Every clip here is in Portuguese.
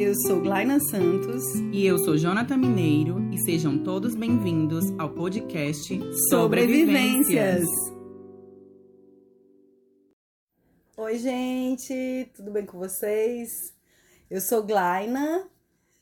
Eu sou Glaina Santos e eu sou Jonathan Mineiro e sejam todos bem-vindos ao podcast Sobrevivências. Sobrevivências. Oi, gente, tudo bem com vocês? Eu sou Glaina,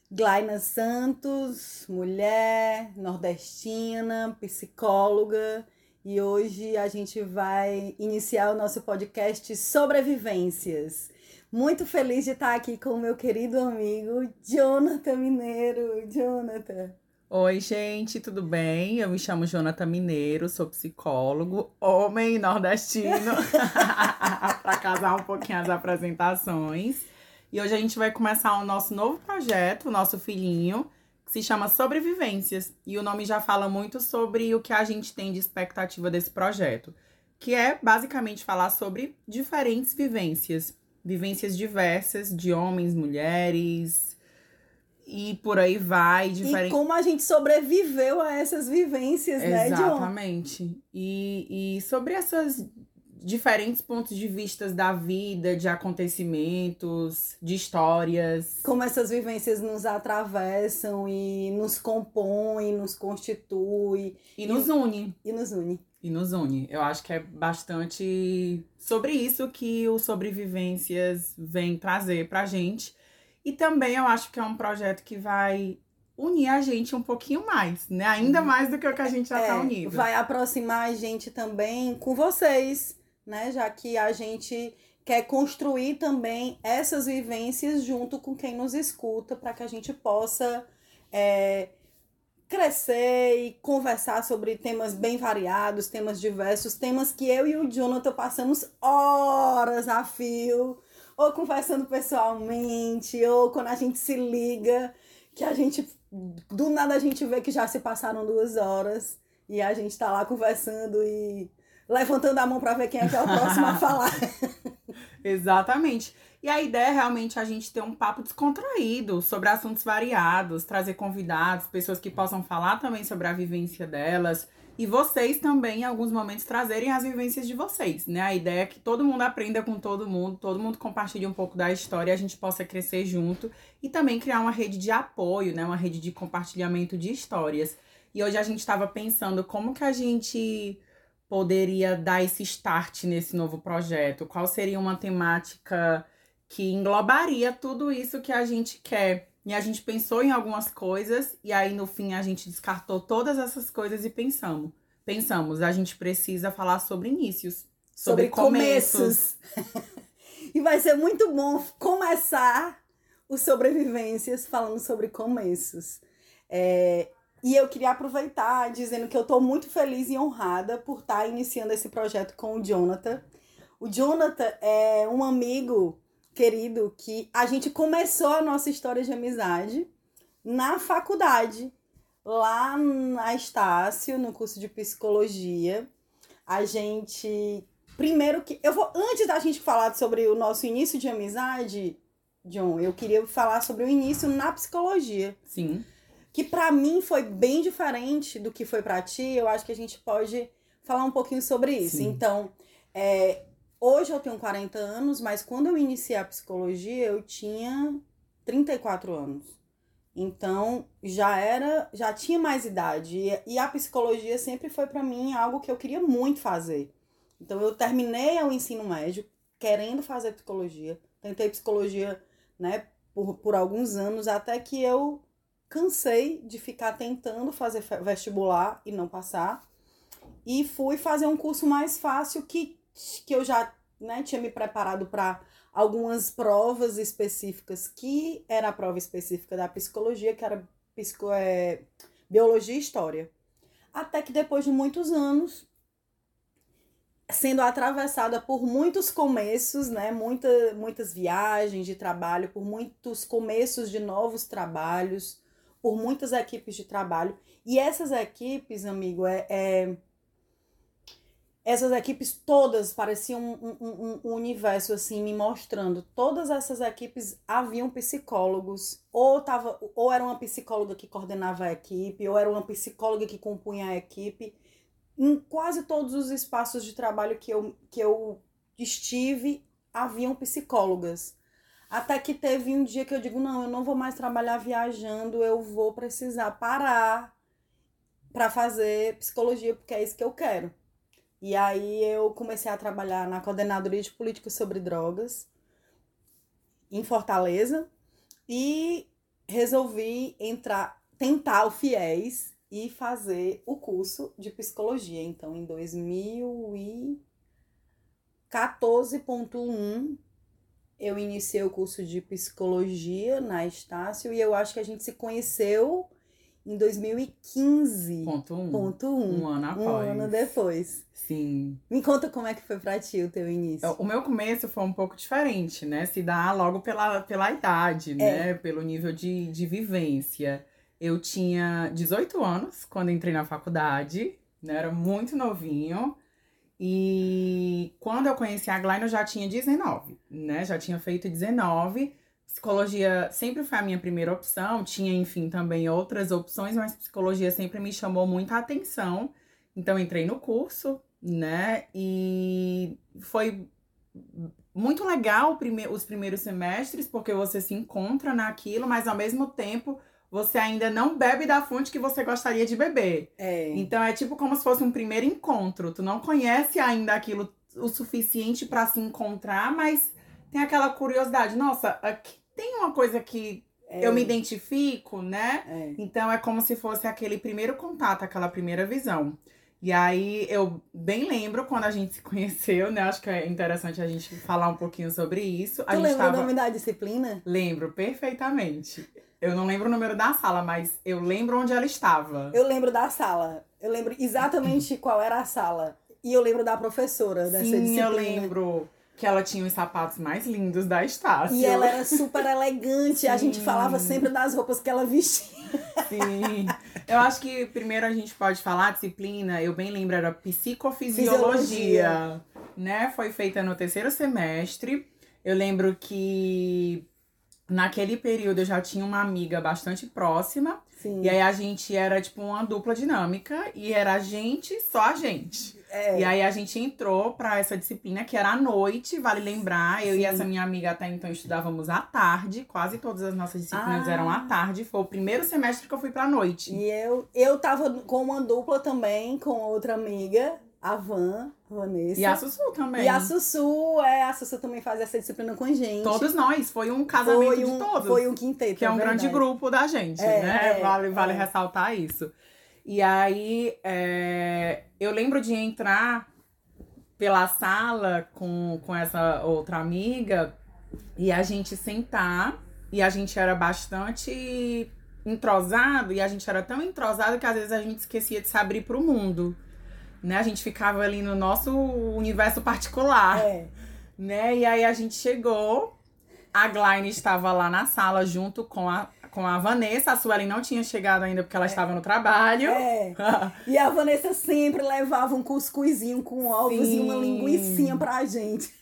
Glaina Santos, mulher, nordestina, psicóloga, e hoje a gente vai iniciar o nosso podcast Sobrevivências. Muito feliz de estar aqui com o meu querido amigo Jonathan Mineiro. Jonathan. Oi, gente, tudo bem? Eu me chamo Jonathan Mineiro, sou psicólogo, homem nordestino, para casar um pouquinho as apresentações. E hoje a gente vai começar o nosso novo projeto, o nosso filhinho, que se chama Sobrevivências. E o nome já fala muito sobre o que a gente tem de expectativa desse projeto, que é basicamente falar sobre diferentes vivências vivências diversas de homens, mulheres e por aí vai. Diferente... E como a gente sobreviveu a essas vivências, né, Exatamente. E, e sobre essas diferentes pontos de vista da vida, de acontecimentos, de histórias. Como essas vivências nos atravessam e nos compõem, nos constitui. E, e nos une. E nos une e nos une. Eu acho que é bastante sobre isso que o Sobrevivências vem trazer pra gente. E também eu acho que é um projeto que vai unir a gente um pouquinho mais, né? Ainda uhum. mais do que o que a gente já tá é, tá unido. Vai aproximar a gente também com vocês, né? Já que a gente quer construir também essas vivências junto com quem nos escuta para que a gente possa é, crescer e conversar sobre temas bem variados, temas diversos, temas que eu e o Jonathan passamos horas a fio, ou conversando pessoalmente, ou quando a gente se liga, que a gente do nada a gente vê que já se passaram duas horas e a gente tá lá conversando e levantando a mão para ver quem é que é o próximo a falar. Exatamente. E a ideia é realmente a gente ter um papo descontraído sobre assuntos variados, trazer convidados, pessoas que possam falar também sobre a vivência delas. E vocês também, em alguns momentos, trazerem as vivências de vocês, né? A ideia é que todo mundo aprenda com todo mundo, todo mundo compartilhe um pouco da história a gente possa crescer junto e também criar uma rede de apoio, né? Uma rede de compartilhamento de histórias. E hoje a gente estava pensando como que a gente poderia dar esse start nesse novo projeto? Qual seria uma temática que englobaria tudo isso que a gente quer? E a gente pensou em algumas coisas e aí no fim a gente descartou todas essas coisas e pensamos. Pensamos, a gente precisa falar sobre inícios, sobre, sobre começos. começos. e vai ser muito bom começar os sobrevivências falando sobre começos. É, e eu queria aproveitar dizendo que eu estou muito feliz e honrada por estar tá iniciando esse projeto com o Jonathan. O Jonathan é um amigo querido que a gente começou a nossa história de amizade na faculdade, lá na Estácio, no curso de psicologia. A gente. Primeiro que. Eu vou. Antes da gente falar sobre o nosso início de amizade, John, eu queria falar sobre o início na psicologia. Sim que para mim foi bem diferente do que foi para ti, eu acho que a gente pode falar um pouquinho sobre isso. Sim. Então, é, hoje eu tenho 40 anos, mas quando eu iniciei a psicologia, eu tinha 34 anos. Então, já era, já tinha mais idade. E, a psicologia sempre foi para mim algo que eu queria muito fazer. Então, eu terminei o ensino médio querendo fazer psicologia. Tentei psicologia, né, por, por alguns anos, até que eu cansei de ficar tentando fazer vestibular e não passar. E fui fazer um curso mais fácil que, que eu já né, tinha me preparado para algumas provas específicas, que era a prova específica da psicologia, que era psico, é, biologia e história. Até que depois de muitos anos, sendo atravessada por muitos começos, né, muita, muitas viagens de trabalho, por muitos começos de novos trabalhos, por muitas equipes de trabalho. E essas equipes, amigo, é, é essas equipes todas pareciam um, um, um, universo assim me mostrando. Todas essas equipes haviam psicólogos, ou tava, ou era uma psicóloga que coordenava a equipe, ou era uma psicóloga que compunha a equipe. Em quase todos os espaços de trabalho que eu, que eu estive, haviam psicólogas. Até que teve um dia que eu digo, não, eu não vou mais trabalhar viajando, eu vou precisar parar para fazer psicologia, porque é isso que eu quero. E aí eu comecei a trabalhar na coordenadoria de políticas sobre drogas em Fortaleza e resolvi entrar, tentar o FIES e fazer o curso de psicologia. Então, em 2014.1 eu iniciei o curso de psicologia na Estácio e eu acho que a gente se conheceu em 2015. Ponto um. Ponto um. Um ano após. Um ano depois. Sim. Me conta como é que foi pra ti o teu início. O meu começo foi um pouco diferente, né? Se dá logo pela, pela idade, né? Pelo nível de, de vivência. Eu tinha 18 anos quando entrei na faculdade, né? Era muito novinho. E quando eu conheci a Glenn, eu já tinha 19, né? Já tinha feito 19. Psicologia sempre foi a minha primeira opção. Tinha, enfim, também outras opções, mas psicologia sempre me chamou muita atenção. Então, entrei no curso, né? E foi muito legal os primeiros semestres, porque você se encontra naquilo, mas ao mesmo tempo você ainda não bebe da fonte que você gostaria de beber. É. Então é tipo como se fosse um primeiro encontro. Tu não conhece ainda aquilo o suficiente para se encontrar, mas tem aquela curiosidade. Nossa, aqui tem uma coisa que é. eu me identifico, né? É. Então é como se fosse aquele primeiro contato, aquela primeira visão. E aí eu bem lembro quando a gente se conheceu, né? Acho que é interessante a gente falar um pouquinho sobre isso. Tu a gente lembra tava... o nome da disciplina? Lembro perfeitamente. Eu não lembro o número da sala, mas eu lembro onde ela estava. Eu lembro da sala. Eu lembro exatamente qual era a sala. E eu lembro da professora dessa Sim, disciplina. eu lembro que ela tinha os sapatos mais lindos da Estácio. E ela era super elegante. A gente falava sempre das roupas que ela vestia. Sim. Eu acho que primeiro a gente pode falar disciplina, eu bem lembro, era psicofisiologia, né? Foi feita no terceiro semestre. Eu lembro que naquele período eu já tinha uma amiga bastante próxima. Sim. E aí a gente era tipo uma dupla dinâmica e era a gente, só a gente. É. E aí a gente entrou pra essa disciplina que era à noite, vale lembrar. Eu Sim. e essa minha amiga até então estudávamos à tarde, quase todas as nossas disciplinas Ah. eram à tarde. Foi o primeiro semestre que eu fui pra noite. E eu, eu tava com uma dupla também, com outra amiga, a Van, Vanessa. E a Sussu também. E a Sussu, é, a Sussu também faz essa disciplina com a gente. Todos nós, foi um casamento foi de um, todos. Foi um quinteto. que é um grande verdade. grupo da gente, É, né? é, vale vale é. ressaltar isso. E aí, é, eu lembro de entrar pela sala com, com essa outra amiga e a gente sentar e a gente era bastante entrosado e a gente era tão entrosado que às vezes a gente esquecia de se abrir pro mundo. Né? A gente ficava ali no nosso universo particular É. né? E aí a gente chegou, a Glyne estava lá na sala junto com a, com a Vanessa, a Suelen não tinha chegado ainda porque ela estava no trabalho. É. E a Vanessa sempre levava um cuscuzinho com ovos e uma Sim. linguicinha pra gente.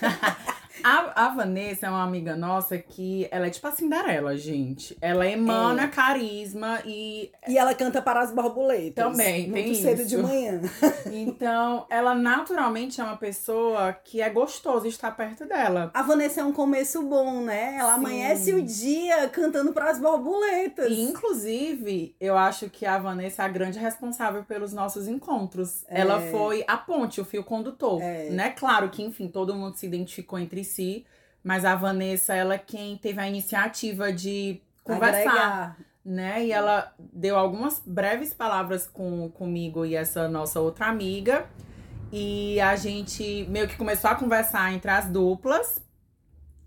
A, a Vanessa é uma amiga nossa que ela é tipo a Cinderela, gente. Ela emana É. carisma e E ela canta para as borboletas. Também, Muito tem cedo isso. de manhã. então ela naturalmente é uma pessoa que é gostoso estar perto dela. A Vanessa é um começo bom, né? Ela Sim. amanhece o dia cantando para as borboletas. E, inclusive, eu acho que a Vanessa é a grande responsável pelos nossos encontros. É. Ela foi a ponte, o fio condutor. É. Né? Claro que, enfim, todo mundo se identificou entre si. Mas a Vanessa, ela é quem teve a iniciativa de conversar, Agregar. né? E ela deu algumas breves palavras com, comigo e essa nossa outra amiga. E a gente meio que começou a conversar entre as duplas.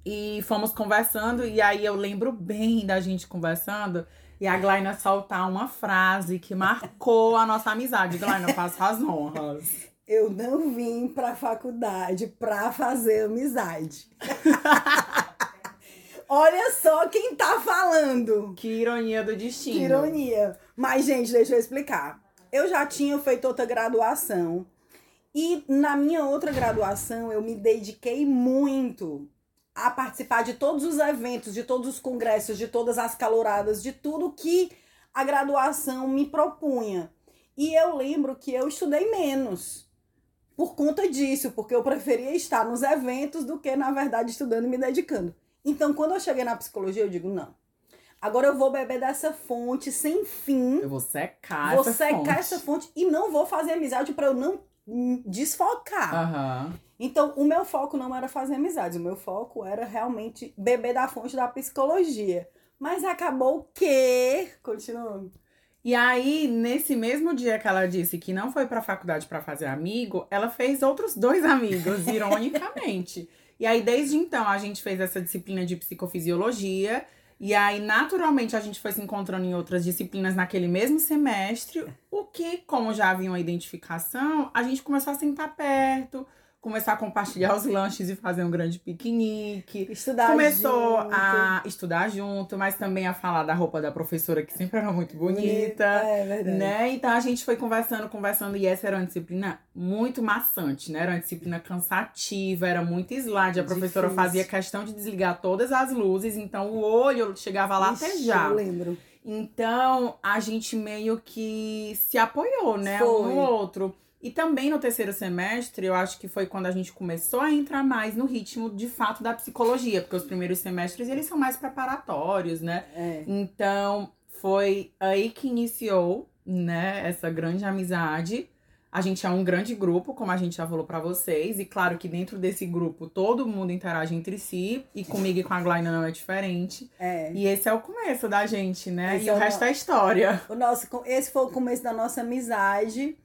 E fomos conversando, e aí eu lembro bem da gente conversando. E a Glaina soltar uma frase que marcou a nossa amizade. Glaina, faça as honras. Eu não vim pra faculdade pra fazer amizade. Olha só quem tá falando. Que ironia do destino. Que ironia. Mas, gente, deixa eu explicar. Eu já tinha feito outra graduação. E na minha outra graduação, eu me dediquei muito a participar de todos os eventos, de todos os congressos, de todas as caloradas, de tudo que a graduação me propunha. E eu lembro que eu estudei menos por conta disso, porque eu preferia estar nos eventos do que, na verdade, estudando e me dedicando. Então, quando eu cheguei na psicologia, eu digo, não. Agora eu vou beber dessa fonte sem fim. Eu vou secar vou essa secar fonte. essa fonte e não vou fazer amizade para eu não desfocar. Aham. Então, o meu foco não era fazer amizades, o meu foco era realmente beber da fonte da psicologia. Mas acabou que. Continuando. E aí, nesse mesmo dia que ela disse que não foi pra faculdade pra fazer amigo, ela fez outros dois amigos, ironicamente. E aí, desde então, a gente fez essa disciplina de psicofisiologia. E aí, naturalmente, a gente foi se encontrando em outras disciplinas naquele mesmo semestre. O que, como já havia uma identificação, a gente começou a sentar perto, começar a compartilhar os lanches e fazer um grande piquenique. Estudar Começou junto. a estudar junto, mas também a falar da roupa da professora, que sempre era muito bonita. É verdade. Né? Então a gente foi conversando, conversando, e essa era uma disciplina muito maçante, né? Era uma disciplina cansativa, era muito slide. A professora Difícil. fazia questão de desligar todas as luzes, então o olho chegava a Ixi, latejar. Eu lembro. Então a gente meio que se apoiou, né? Foi. Um no outro. E também no terceiro semestre, eu acho que foi quando a gente começou a entrar mais no ritmo de fato da psicologia, porque os primeiros semestres eles são mais preparatórios, né? É. Então, foi aí que iniciou, né, essa grande amizade. A gente é um grande grupo, como a gente já falou pra vocês, e claro que dentro desse grupo todo mundo interage entre si, e comigo e com a Glaina não é diferente. É. E esse é o começo da gente, né? Esse e é o o resto no- é história. O nosso, esse foi o começo da nossa amizade.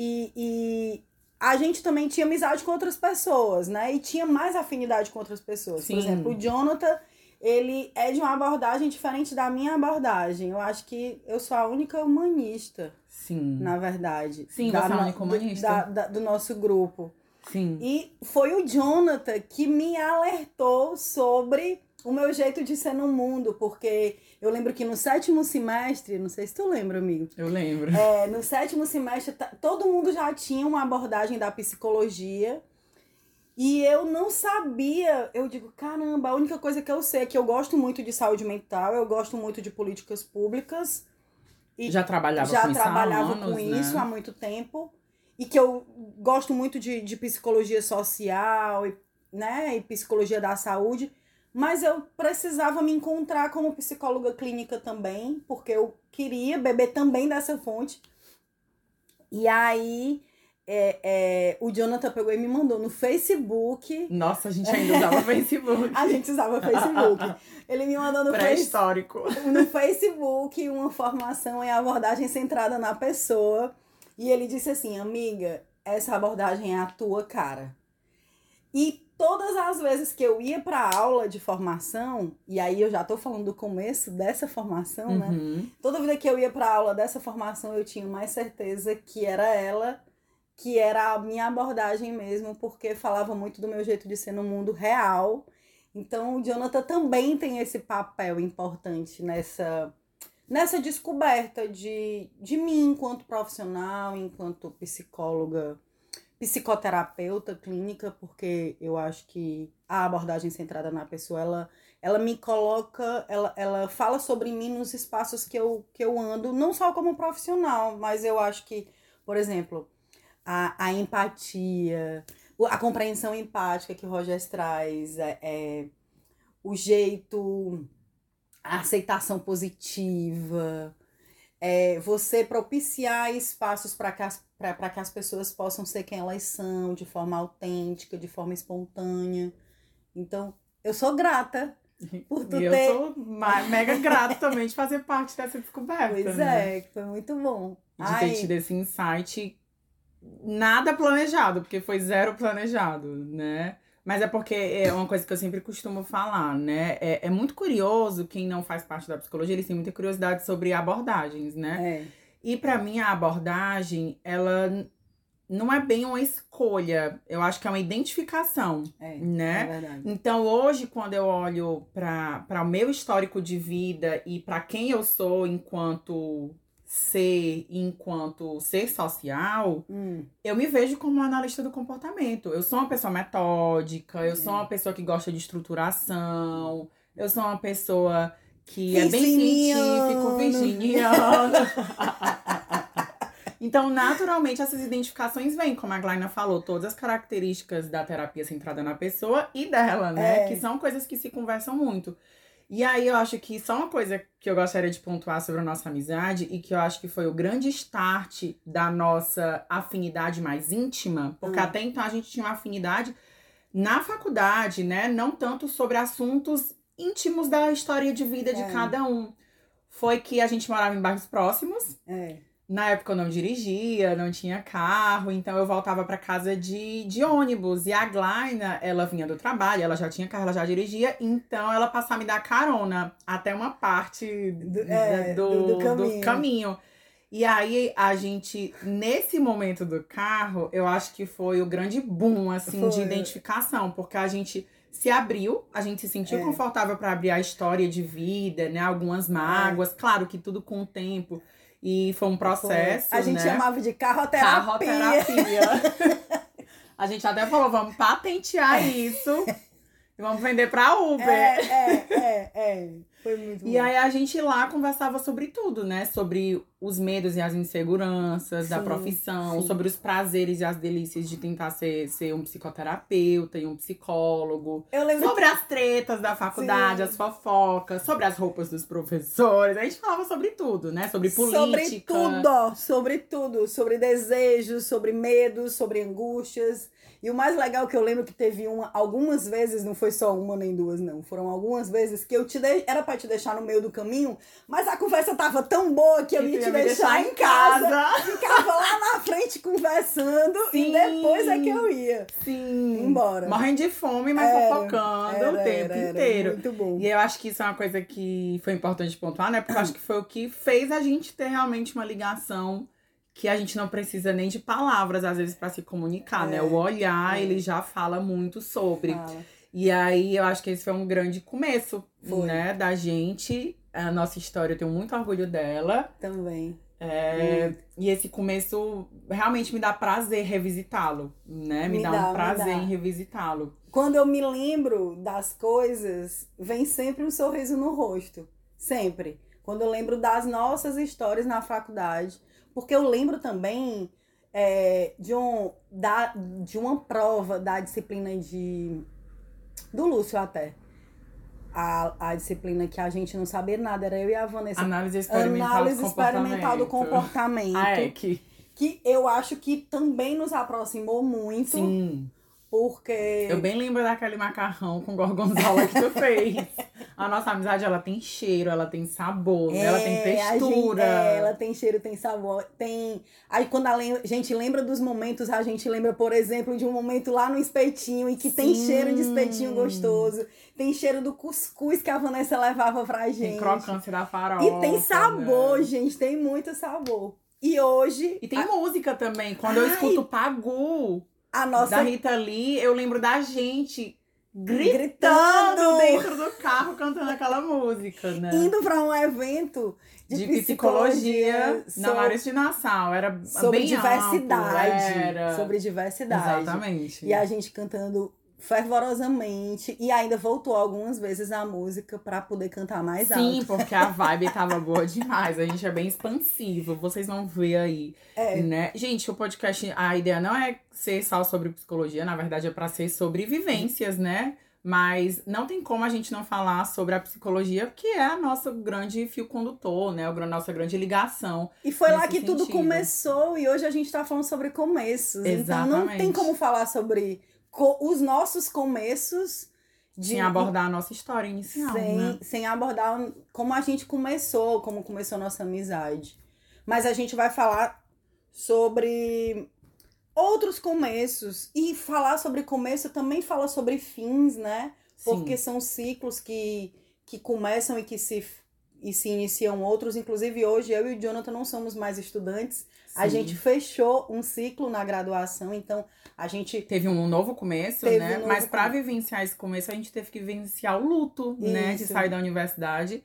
E, e a gente também tinha amizade com outras pessoas, né? E tinha mais afinidade com outras pessoas. Sim. Por exemplo, o Jonathan, ele é de uma abordagem diferente da minha abordagem. Eu acho que eu sou a única humanista, Sim. na verdade. Sim, da você é a única humanista. Da, da- do nosso grupo. Sim. E foi o Jonathan que me alertou sobre o meu jeito de ser no mundo, porque eu lembro que no sétimo semestre, não sei se tu lembra, amigo, Eu lembro. é, no sétimo semestre tá- todo mundo já tinha uma abordagem da psicologia e eu não sabia. Eu digo, caramba, a única coisa que eu sei é que eu gosto muito de saúde mental, eu gosto muito de políticas públicas e Já trabalhava já com isso há trabalhava anos, com né? isso há muito tempo e que eu gosto muito de, de psicologia social e, né, e psicologia da saúde, mas eu precisava me encontrar como psicóloga clínica também, porque eu queria beber também dessa fonte. E aí é, é, o Jonathan pegou e me mandou no Facebook. Nossa, a gente ainda usava Facebook. A gente usava Facebook. Ele me mandou no Facebook Pré-histórico. no Facebook uma formação em abordagem centrada na pessoa. E ele disse assim, amiga, essa abordagem é a tua cara. E todas as vezes que eu ia para aula de formação, e aí eu já tô falando do começo dessa formação, né? Uhum. Toda vida que eu ia para aula dessa formação, eu tinha mais certeza que era ela, que era a minha abordagem mesmo, porque falava muito do meu jeito de ser no mundo real. Então, o Jonathan também tem esse papel importante nessa nessa descoberta de, de mim enquanto profissional, enquanto psicóloga, psicoterapeuta clínica, porque eu acho que a abordagem centrada na pessoa, ela, ela me coloca, ela, ela fala sobre mim nos espaços que eu, que eu ando, não só como profissional, mas eu acho que, por exemplo, a, a empatia, a compreensão empática que o Rogers traz, é, é, o jeito, a aceitação positiva, é, você propiciar espaços para que, as- pra que as pessoas possam ser quem elas são, de forma autêntica, de forma espontânea. Então, eu sou grata por tu E eu ter. sou mega grata também de fazer parte dessa descoberta. Pois né? é, que foi muito bom. De ter Ai, tido esse insight nada planejado, porque foi zero planejado, né? Mas é porque é uma coisa que eu sempre costumo falar, né? É, é muito curioso quem não faz parte da psicologia, eles têm muita curiosidade sobre abordagens, né? é, E pra mim a abordagem, ela não é bem uma escolha, eu acho que é uma identificação, é, é né? verdade. Então hoje, quando eu olho para o meu histórico de vida e para quem eu sou enquanto ser, enquanto ser social, Hum, eu me vejo como analista do comportamento. Eu sou uma pessoa metódica, eu sou uma pessoa que gosta de estruturação, eu sou uma pessoa que é bem científico, virginiana. Então, naturalmente, essas identificações vêm, como a Glaina falou, todas as características da terapia centrada na pessoa e dela, né? É. Que são coisas que se conversam muito. E aí eu acho que só uma coisa que eu gostaria de pontuar sobre a nossa amizade e que eu acho que foi o grande start da nossa afinidade mais íntima, porque hum. até então a gente tinha uma afinidade na faculdade, né? Não tanto sobre assuntos íntimos da história de vida é. de cada um. Foi que a gente morava em bairros próximos. É. Na época eu não dirigia, não tinha carro, então eu voltava para casa de, de ônibus. E a Glaina, ela vinha do trabalho, ela já tinha carro, ela já dirigia, então ela passava a me dar carona até uma parte do, é, do, do, do, caminho. do caminho. E aí a gente, nesse momento do carro, eu acho que foi o grande boom, assim, foi. de identificação, porque a gente se abriu, a gente se sentiu é. confortável para abrir a história de vida, né? Algumas mágoas, é. claro que tudo com o tempo. E foi um processo. Foi. A gente né? chamava de carroterapia. Carroterapia. a gente até falou, vamos patentear isso. Vamos vender pra Uber. É, é, é, é. Foi muito E bom. aí a gente lá conversava sobre tudo, né? Sobre os medos e as inseguranças sim, da profissão, sim. sobre os prazeres e as delícias de tentar ser, ser um psicoterapeuta e um psicólogo. Eu lembro sobre que... as tretas da faculdade, sim. as fofocas, sobre as roupas dos professores. A gente falava sobre tudo, né? Sobre política. Sobre tudo, sobre tudo. Sobre desejos, sobre medos, sobre angústias. E o mais legal que eu lembro que teve uma, algumas vezes, não foi só uma nem duas, não. Foram algumas vezes que eu te dei, era para te deixar no meio do caminho, mas a conversa tava tão boa que eu ia te deixar, deixar, em casa, casa. Ficava lá na frente conversando Sim. e depois é que eu ia. Sim. Embora. Morrendo de fome, mas era, fofocando era, o tempo era, inteiro. muito bom. E eu acho que isso é uma coisa que foi importante pontuar, né? Porque eu acho que foi o que fez a gente ter realmente uma ligação que a gente não precisa nem de palavras, às vezes, para se comunicar, é, né? O olhar, é. ele já fala muito sobre. Fala. E aí, eu acho que esse foi um grande começo, foi. né? Da gente. A nossa história, eu tenho muito orgulho dela. Também. É. E esse começo realmente me dá prazer revisitá-lo, né? Me, me dá, dá, um prazer em revisitá-lo. Quando eu me lembro das coisas, vem sempre um sorriso no rosto. Sempre. Quando eu lembro das nossas histórias na faculdade, porque eu lembro também é, de, um, da, de uma prova da disciplina de. do Lúcio até. A, a disciplina que a gente não sabia nada, era eu e a Vanessa. Análise experimental, Análise do, experimental do comportamento. Ah, é que... que eu acho que também nos aproximou muito. Sim. Porque. Eu bem lembro daquele macarrão com gorgonzola que tu fez. A nossa amizade, ela tem cheiro, ela tem sabor, é, ela tem textura. Gente, é, ela tem cheiro, tem sabor, tem... Aí quando a gente lembra dos momentos, a gente lembra, por exemplo, de um momento lá no espetinho e que Sim. tem cheiro de espetinho gostoso. Tem cheiro do cuscuz que a Vanessa levava pra gente. Tem crocância da farofa. E tem sabor, né? gente, tem muito sabor. E hoje... E tem a... música também. Quando Ai, eu escuto Pagu a nossa... da Rita Lee, eu lembro da gente gritando, gritando, dentro do carro cantando aquela música, né? Indo para um evento de, de psicologia, psicologia na Maris de Nassau. Era sobre bem diversidade. Era... Sobre diversidade. Exatamente. E a gente cantando fervorosamente e ainda voltou algumas vezes a música para poder cantar mais Sim, alto. Sim, porque a vibe tava boa demais. A gente é bem expansivo, vocês vão ver aí, é. né? Gente, o podcast, a ideia não é ser só sobre psicologia, na verdade é para ser sobre vivências, né? Mas não tem como a gente não falar sobre a psicologia, que é a nossa grande fio condutor, né? A nossa grande ligação. E foi lá que sentido. tudo começou e hoje a gente tá falando sobre começos. Exatamente. Então não tem como falar sobre os nossos começos. De, sem abordar a nossa história inicial. Sem, né? sem abordar como a gente começou, como começou a nossa amizade. Mas a gente vai falar sobre outros começos. E falar sobre começo também fala sobre fins, né? Porque Sim. são ciclos que, que começam e que se, e se iniciam outros. Inclusive, hoje eu e o Jonathan não somos mais estudantes. Sim. A gente fechou um ciclo na graduação, então a gente teve um novo começo, né? Um novo Mas para vivenciar esse começo, a gente teve que vivenciar o luto, Isso. né? De sair da universidade.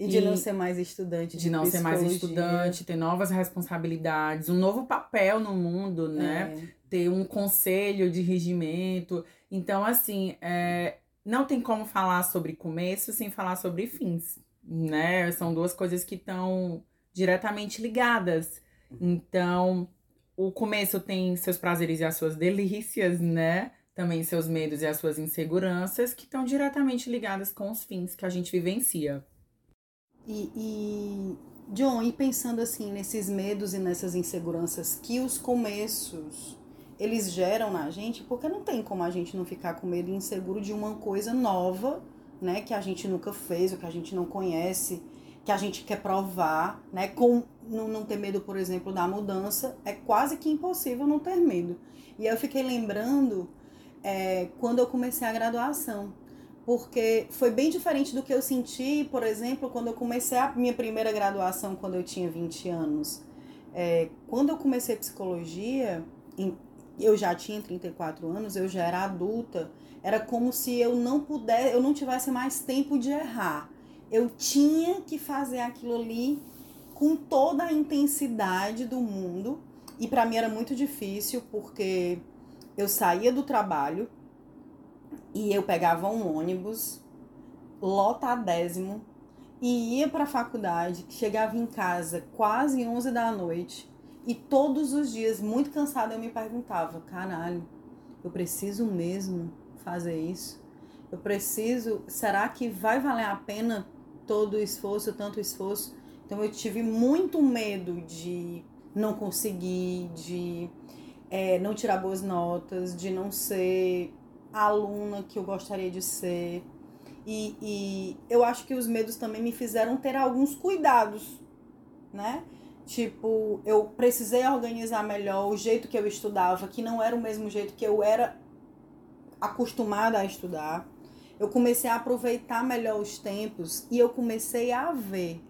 E de e não ser mais estudante. De, de não ser mais estudante, ter novas responsabilidades, um novo papel no mundo, né? É. Ter um conselho de regimento. Então, assim, é, não tem como falar sobre começo sem falar sobre fins, né? São duas coisas que estão diretamente ligadas. Então, o começo tem seus prazeres e as suas delícias, né? Também seus medos e as suas inseguranças, que estão diretamente ligadas com os fins que a gente vivencia. E, e, John, e pensando assim nesses medos e nessas inseguranças que os começos eles geram na gente, porque não tem como a gente não ficar com medo e inseguro de uma coisa nova, né, que a gente nunca fez, ou que a gente não conhece, que a gente quer provar, né, com não, não ter medo, por exemplo, da mudança, é quase que impossível não ter medo. E eu fiquei lembrando é, quando eu comecei a graduação, porque foi bem diferente do que eu senti, por exemplo, quando eu comecei a minha primeira graduação, quando eu tinha 20 anos. É, quando eu comecei psicologia, eu já tinha 34 anos, eu já era adulta, era como se eu não pudesse, eu não tivesse mais tempo de errar. Eu tinha que fazer aquilo ali com toda a intensidade do mundo. E para mim era muito difícil, porque eu saía do trabalho e eu pegava um ônibus lotadésimo e ia para a faculdade, chegava em casa quase 11 da noite e todos os dias, muito cansada, eu me perguntava: caralho, eu preciso mesmo fazer isso? Eu preciso. Será que vai valer a pena todo o esforço, tanto esforço? Então eu tive muito medo de não conseguir, de é, não tirar boas notas, de não ser aluna que eu gostaria de ser. E, e eu acho que os medos também me fizeram ter alguns cuidados, né? Tipo, eu precisei organizar melhor o jeito que eu estudava, que não era o mesmo jeito que eu era acostumada a estudar. Eu comecei a aproveitar melhor os tempos e eu comecei a ver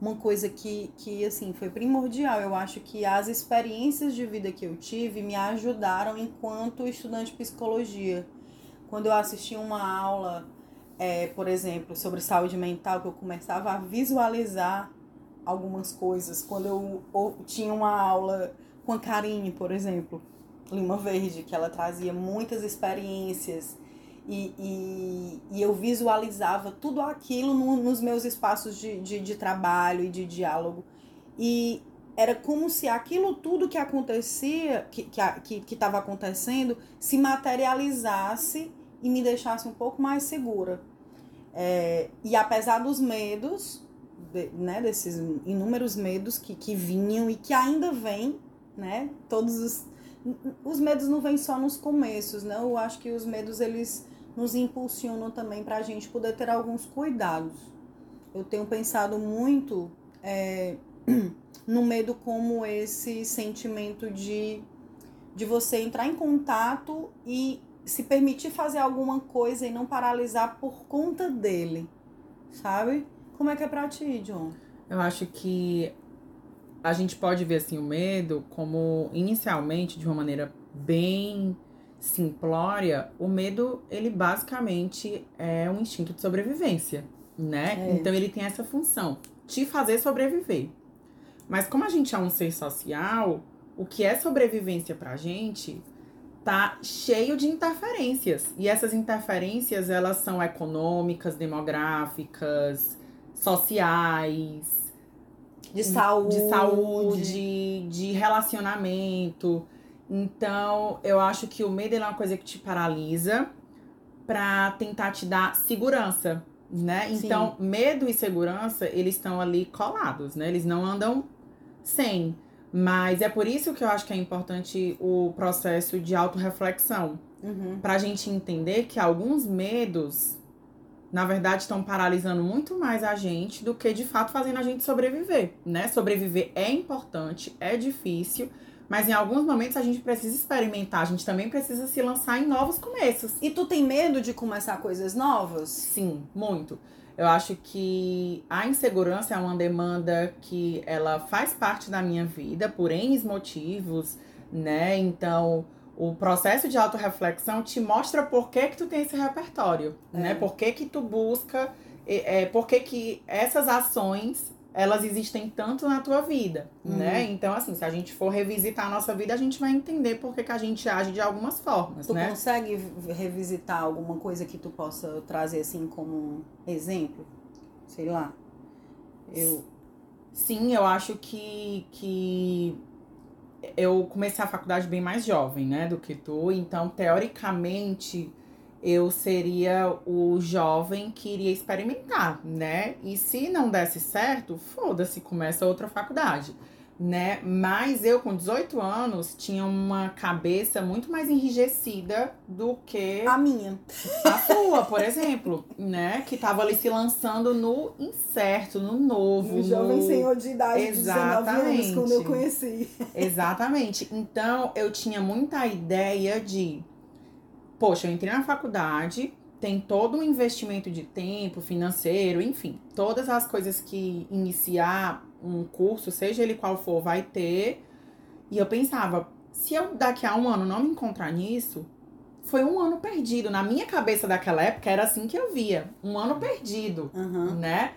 uma coisa que, que assim, foi primordial. Eu acho que as experiências de vida que eu tive me ajudaram enquanto estudante de psicologia. Quando eu assisti uma aula, é, por exemplo, sobre saúde mental, que eu começava a visualizar algumas coisas. Quando eu ou, tinha uma aula com a Karine, por exemplo, Lima Verde, que ela trazia muitas experiências e, e, e eu visualizava tudo aquilo no, nos meus espaços de, de, de trabalho e de diálogo. E era como se aquilo tudo que acontecia, que estava que, que, que acontecendo, se materializasse e me deixasse um pouco mais segura. É, e apesar dos medos, de, né, desses inúmeros medos que, que vinham e que ainda vêm, né, todos os, os medos não vêm só nos começos, né, eu acho que os medos, eles nos impulsionam também para a gente poder ter alguns cuidados. Eu tenho pensado muito é, no medo como esse sentimento de, de você entrar em contato e se permitir fazer alguma coisa e não paralisar por conta dele, sabe? Como é que é pra ti, John? Eu acho que a gente pode ver assim o medo como inicialmente de uma maneira bem simplória, o medo, ele basicamente é um instinto de sobrevivência, né? É. Então ele tem essa função, te fazer sobreviver. Mas como a gente é um ser social, o que é sobrevivência pra gente tá cheio de interferências. E essas interferências, elas são econômicas, demográficas, sociais, de saúde, de saúde, de relacionamento. Então, eu acho que o medo é uma coisa que te paralisa para tentar te dar segurança, né? Sim. Então, medo e segurança, eles estão ali colados, né? Eles não andam sem. Mas é por isso que eu acho que é importante o processo de autorreflexão. Uhum. Pra gente entender que alguns medos, na verdade, estão paralisando muito mais a gente do que de fato fazendo a gente sobreviver, né? Sobreviver é importante, é difícil, mas em alguns momentos a gente precisa experimentar, a gente também precisa se lançar em novos começos. E tu tem medo de começar coisas novas? Sim, muito. Eu acho que a insegurança é uma demanda que ela faz parte da minha vida por N motivos, né? Então, o processo de autorreflexão te mostra por que que tu tem esse repertório, é. né? Por que que tu busca, é, por que que essas ações elas existem tanto na tua vida, uhum. né? Então, assim, se a gente for revisitar a nossa vida, a gente vai entender por que, que a gente age de algumas formas, tu né? Tu consegue revisitar alguma coisa que tu possa trazer, assim, como exemplo? Sei lá. Eu... Sim, eu acho que, que eu comecei a faculdade bem mais jovem, né, do que tu. Então, teoricamente, eu seria o jovem que iria experimentar, né? E se não desse certo, foda-se, começa outra faculdade né? Mas eu, com 18 anos, tinha uma cabeça muito mais enrijecida do que. A minha. A sua, por exemplo, né? Que tava ali se lançando no incerto, no novo. Um jovem senhor de idade Exatamente. de 19 anos, quando eu conheci. Exatamente. Então, eu tinha muita ideia de. Poxa, eu entrei na faculdade, tem todo um investimento de tempo, financeiro, enfim, todas as coisas que iniciar um curso, seja ele qual for, vai ter. E eu pensava, se eu daqui a um ano não me encontrar nisso, foi um ano perdido. Na minha cabeça daquela época era assim que eu via, um ano perdido, uhum. né?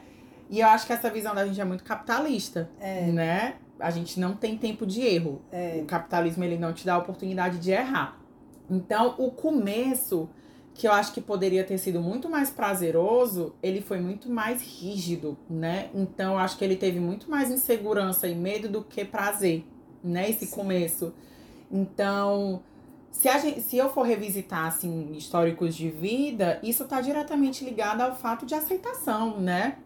E eu acho que essa visão da gente é muito capitalista, é. né? A gente não tem tempo de erro. É. O capitalismo ele não te dá a oportunidade de errar. Então, o começo que eu acho que poderia ter sido muito mais prazeroso, ele foi muito mais rígido, né? Então, eu acho que ele teve muito mais insegurança e medo do que prazer, né? Esse Sim. começo. Então, se, a gente, se eu for revisitar, assim, históricos de vida, isso está diretamente ligado ao fato de aceitação, né?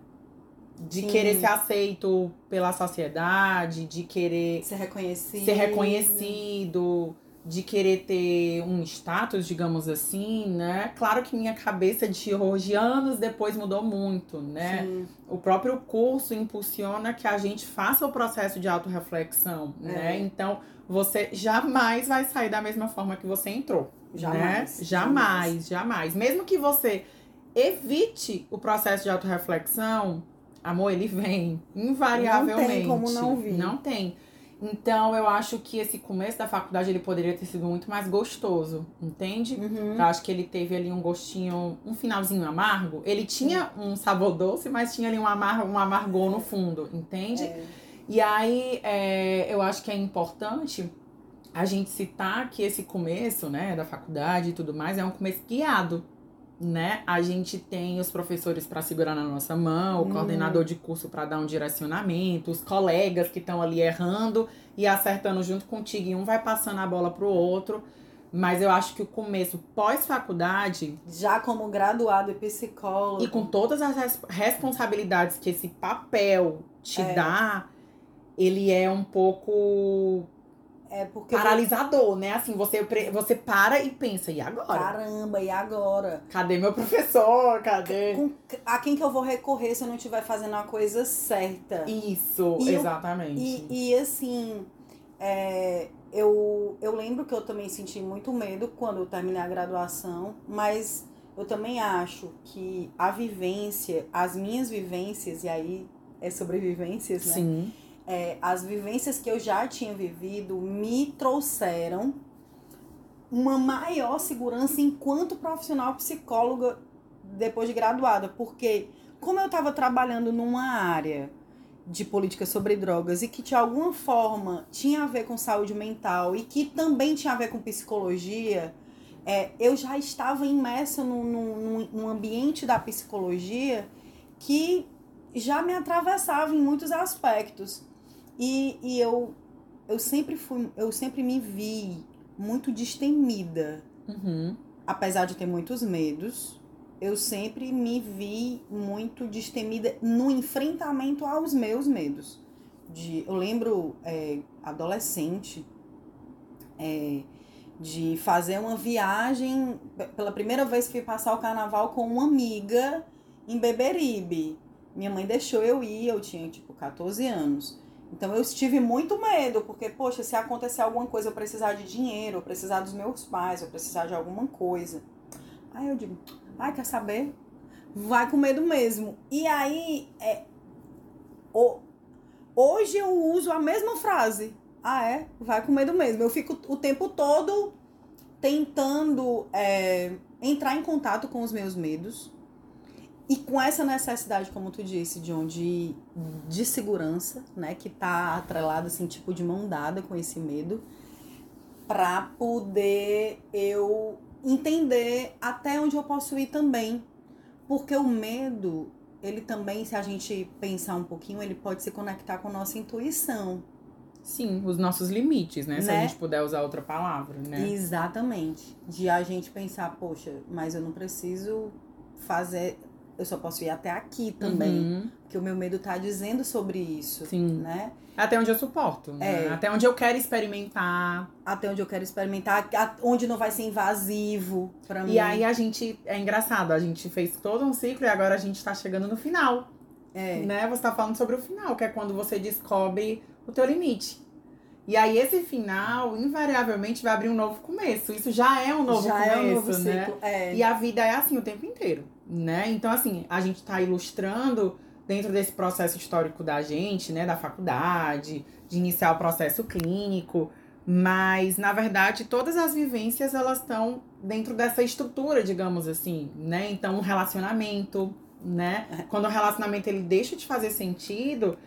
De Sim. querer ser aceito pela sociedade, de querer... Ser reconhecido. Ser reconhecido de querer ter um status, digamos assim, né? Claro que minha cabeça de hoje, anos depois, mudou muito, né? Sim. O próprio curso impulsiona que a gente faça o processo de autorreflexão, é. né? Então, você jamais vai sair da mesma forma que você entrou. Jamais. Né? Jamais, jamais, jamais. Mesmo que você evite o processo de autorreflexão, amor, ele vem, invariavelmente. Não tem como não vir. Não tem. Então, eu acho que esse começo da faculdade ele poderia ter sido muito mais gostoso, entende? Uhum. Eu acho que ele teve ali um gostinho, um finalzinho amargo. Ele tinha um sabor doce, mas tinha ali um, amar, um amargor no fundo, entende? É. E aí, é, eu acho que é importante a gente citar que esse começo, né, da faculdade e tudo mais, é um começo guiado né? A gente tem os professores para segurar na nossa mão, o hum. coordenador de curso para dar um direcionamento, os colegas que estão ali errando e acertando junto contigo, e um vai passando a bola pro outro. Mas eu acho que o começo pós-faculdade. Já como graduado e psicólogo. E com todas as res responsabilidades que esse papel te é. dá, ele é um pouco é porque paralisador, né? Assim, você, você para e pensa, e agora? Caramba, e agora? Cadê meu professor? Cadê? Com, a quem que eu vou recorrer se eu não estiver fazendo a coisa certa? Isso, e exatamente. Eu, e, e assim, é, eu, eu lembro que eu também senti muito medo quando eu terminei a graduação, mas eu também acho que a vivência, as minhas vivências, e aí é sobrevivências, né? Sim é, as vivências que eu já tinha vivido me trouxeram uma maior segurança enquanto profissional psicóloga depois de graduada, porque como eu estava trabalhando numa área de política sobre drogas e que de alguma forma tinha a ver com saúde mental e que também tinha a ver com psicologia, é, eu já estava imersa num, num, ambiente da psicologia que já me atravessava em muitos aspectos. E, e eu, eu sempre fui, eu sempre me vi muito destemida. Uhum. Apesar de ter muitos medos, eu sempre me vi muito destemida no enfrentamento aos meus medos. De, eu lembro, é, adolescente, é, de fazer uma viagem. Pela primeira vez fui passar o carnaval com uma amiga em Beberibe. Minha mãe deixou eu ir, eu tinha tipo 14 anos. Então eu tive muito medo, porque, poxa, se acontecer alguma coisa, eu precisar de dinheiro, eu precisar dos meus pais, eu precisar de alguma coisa. Aí eu digo, ai, quer saber? Vai com medo mesmo. E aí, é, o, hoje eu uso a mesma frase. Ah, é? Vai com medo mesmo. Eu fico o tempo todo tentando é, entrar em contato com os meus medos e com essa necessidade, como tu disse, de onde de segurança, né, que tá atrelado assim, tipo de mão dada com esse medo, para poder eu entender até onde eu posso ir também. Porque o medo, ele também, se a gente pensar um pouquinho, ele pode se conectar com a nossa intuição. Sim, os nossos limites, né? Se Né? a gente puder usar outra palavra, né? Exatamente. De a gente pensar, poxa, mas eu não preciso fazer. Eu só posso ir até aqui também. Uhum, Porque o meu medo tá dizendo sobre isso. Sim. Né? Até onde eu suporto. né? É. Até onde eu quero experimentar. Até onde eu quero experimentar, onde não vai ser invasivo pra mim. E aí a gente. É engraçado, a gente fez todo um ciclo e agora a gente tá chegando no final. É. Né? Você tá falando sobre o final, que é quando você descobre o teu limite. E aí esse final, invariavelmente, vai abrir um novo começo. Isso já é um novo Já começo, é um novo né? ciclo. É. E a vida é assim o tempo inteiro, né? Então, assim, a gente tá ilustrando dentro desse processo histórico da gente, né? Da faculdade, de iniciar o processo clínico. Mas, na verdade, todas as vivências, elas estão dentro dessa estrutura, digamos assim, né? Então, um relacionamento, né? Quando o relacionamento, ele deixa de fazer sentido,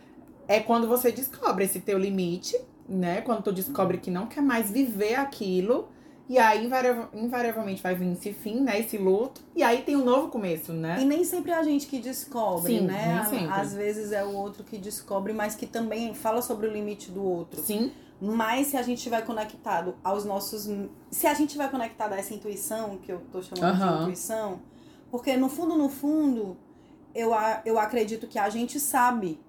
é quando você descobre esse teu limite, né? Quando tu descobre que não quer mais viver aquilo e aí, invariavel- invariavelmente, vai vir esse fim, né? Esse luto. E aí tem um novo começo, né? E nem sempre é a gente que descobre, Sim, né? nem sempre. Às vezes é o outro que descobre, mas que também fala sobre o limite do outro. Sim, Mas se a gente estiver conectado aos nossos. Se a gente estiver conectado a essa intuição, que eu tô chamando de intuição, porque no fundo, no fundo, eu, a- eu acredito que a gente sabe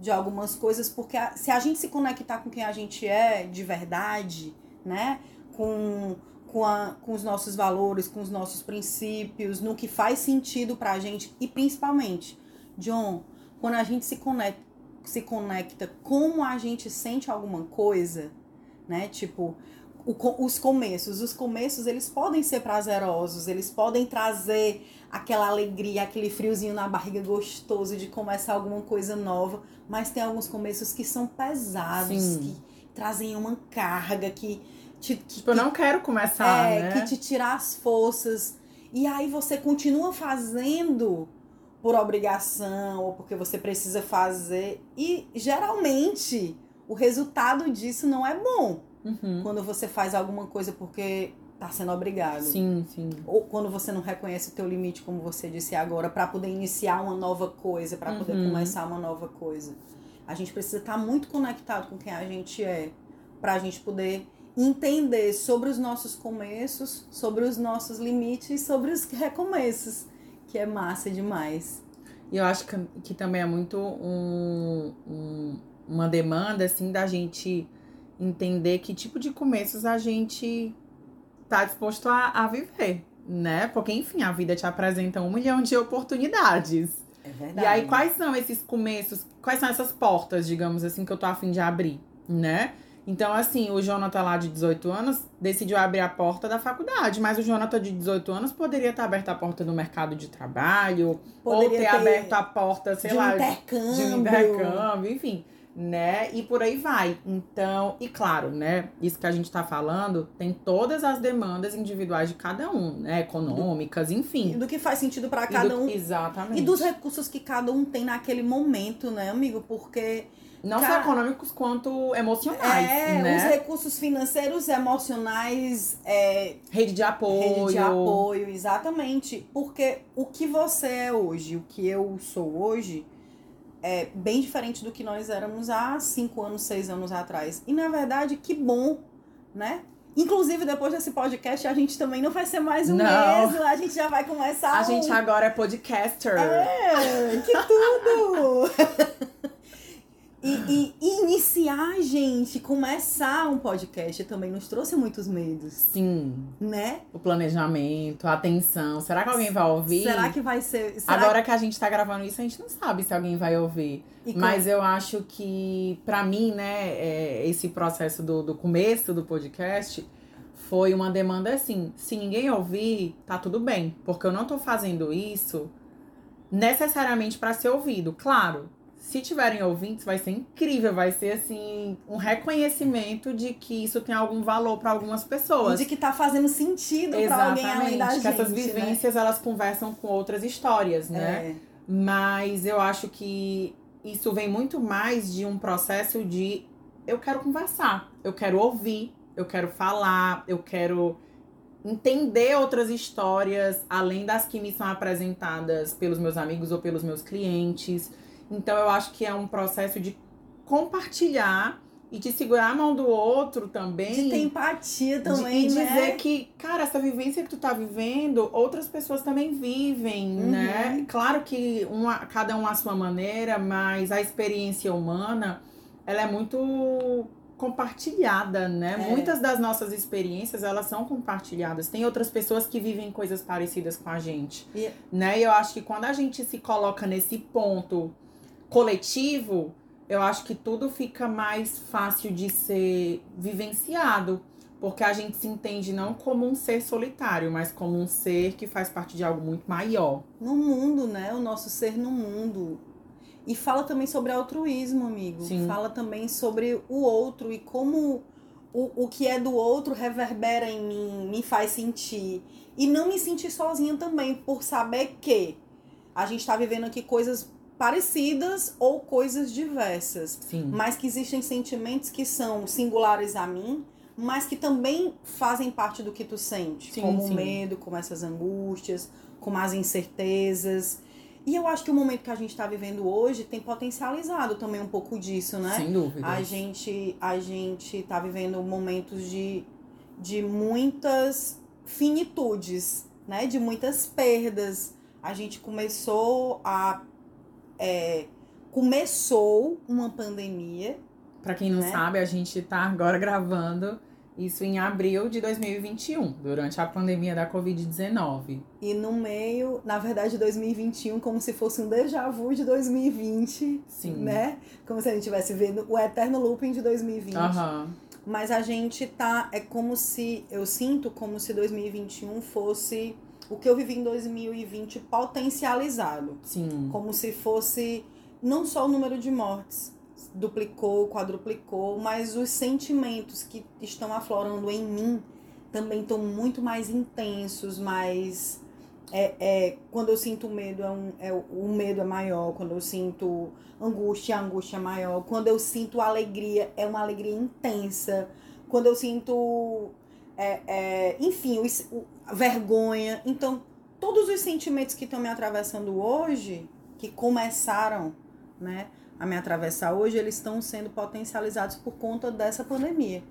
de algumas coisas, porque a- se a gente se conectar com quem a gente é de verdade, né? Com, com, a, com os nossos valores, com os nossos princípios, no que faz sentido pra gente, e principalmente, John, quando a gente se conecta se conecta como a gente sente alguma coisa, né? Tipo, o os começos. Os começos, eles podem ser prazerosos, eles podem trazer aquela alegria, aquele friozinho na barriga gostoso de começar alguma coisa nova, mas tem alguns começos que são pesados, Sim. que trazem uma carga, que te, tipo, eu não quero começar, é, né? que te tira as forças. E aí você continua fazendo por obrigação ou porque você precisa fazer. E geralmente o resultado disso não é bom Uhum. quando você faz alguma coisa porque tá sendo obrigado. Sim, sim. Ou quando você não reconhece o teu limite, como você disse agora, para poder iniciar uma nova coisa, para poder Uhum. começar uma nova coisa. A gente precisa estar muito conectado com quem a gente é, pra gente poder entender sobre os nossos começos, sobre os nossos limites, sobre os recomeços, que é massa demais. E eu acho que, que também é muito um, um- uma demanda, assim, da gente entender que tipo de começos a gente tá disposto a, a viver, né? Porque, enfim, a vida te apresenta um milhão de oportunidades. É verdade. E aí, quais são esses começos, quais são essas portas, digamos assim, que eu tô afim de abrir, né? Então, assim, o Jonathan lá de 18 anos decidiu abrir a porta da faculdade, mas o Jonathan de 18 anos poderia ter aberto a porta do mercado de trabalho, ou Poderia ter, ter aberto a porta, sei de lá, intercâmbio. de um intercâmbio, enfim, né? E por aí vai. Então, e claro, né? Isso que a gente tá falando tem todas as demandas individuais de cada um, né? Econômicas, E enfim. do que faz sentido para cada do- um. Exatamente. E dos recursos que cada um tem naquele momento, né, amigo? Porque Não só Cara- econômicos quanto emocionais, é, né? os recursos financeiros, emocionais, é, Rede de apoio. rede de apoio, exatamente. Porque o que você é hoje, o que eu sou hoje, é bem diferente do que nós éramos há cinco anos, seis anos atrás. E na verdade, que bom, né? Inclusive, depois desse podcast, a gente também não vai ser mais o Não. mesmo. A gente já vai começar A um- gente agora é podcaster. É, que tudo! E, e- iniciar, gente, começar um podcast também nos trouxe muitos medos, Sim. né? O planejamento, a atenção. Será que alguém vai ouvir? Será que vai ser. será Agora que a gente tá gravando isso, a gente não sabe se alguém vai ouvir. que- e Mas eu acho que, pra mim, né, é, esse processo do, do começo do podcast foi uma demanda assim: se ninguém ouvir, tá tudo bem. Porque eu não tô fazendo isso necessariamente pra ser ouvido. Claro, se tiverem ouvintes, vai ser incrível, vai ser assim, um reconhecimento de que isso tem algum valor pra algumas pessoas. de que tá fazendo sentido pra alguém além da Exatamente, gente. que essas né? vivências elas conversam com outras histórias, né? É. Mas eu acho que isso vem muito mais de um processo de eu quero conversar, eu quero ouvir, eu quero falar, eu quero entender outras histórias além das que me são apresentadas pelos meus amigos ou pelos meus clientes. Então eu acho que é um processo de compartilhar e de segurar a mão do outro também. De ter empatia também, de, e né? dizer que, cara, essa vivência que tu tá vivendo, outras pessoas também vivem, Uhum. né? Claro que uma, cada um à sua maneira, mas a experiência humana, ela é muito compartilhada, né? É. Muitas das nossas experiências, elas são compartilhadas. Tem outras pessoas que vivem coisas parecidas com a gente, né? E eu acho que quando a gente se coloca nesse ponto coletivo, eu acho que tudo fica mais fácil de ser vivenciado. Porque a gente se entende não como um ser solitário, mas como um ser que faz parte de algo muito maior. no mundo, né? O nosso ser no mundo. E fala também sobre altruísmo, amigo. Sim. Fala também sobre o outro e como o, o que é do outro reverbera em mim, me faz sentir. E não me sentir sozinha também, por saber que a gente tá vivendo aqui coisas parecidas ou coisas diversas. Sim. mas que existem sentimentos que são singulares a mim, mas que também fazem parte do que tu sente, Sim, como sim. o medo, como essas angústias, como as incertezas. E eu acho que o momento que a gente está vivendo hoje tem potencializado também um pouco disso, né? Sem dúvida. A gente a gente tá vivendo momentos de, de muitas finitudes, né? De muitas perdas. A gente começou a é, começou uma pandemia Pra quem não né? sabe, a gente tá agora gravando isso em abril de 2021, durante a pandemia da Covid-19. e no meio, na verdade, 2021 como se fosse um déjà vu de 2020, Sim. né? Como se a gente estivesse vendo o eterno looping de 2020. Aham. Mas a gente tá. É como se. Eu sinto como se 2021 fosse o que eu vivi em 2020 potencializado. Sim. Como se fosse não só o número de mortes duplicou, quadruplicou, mas os sentimentos que estão aflorando em mim também estão muito mais intensos, mais. É, é, quando eu sinto medo, é um, é, o medo é maior. Quando eu sinto angústia, a angústia é maior. Quando eu sinto alegria, é uma alegria intensa. Quando eu sinto. É, é, enfim, os- o- vergonha. Então, todos os sentimentos que estão me atravessando hoje, que começaram, né, a me atravessar hoje, eles estão sendo potencializados por conta dessa pandemia.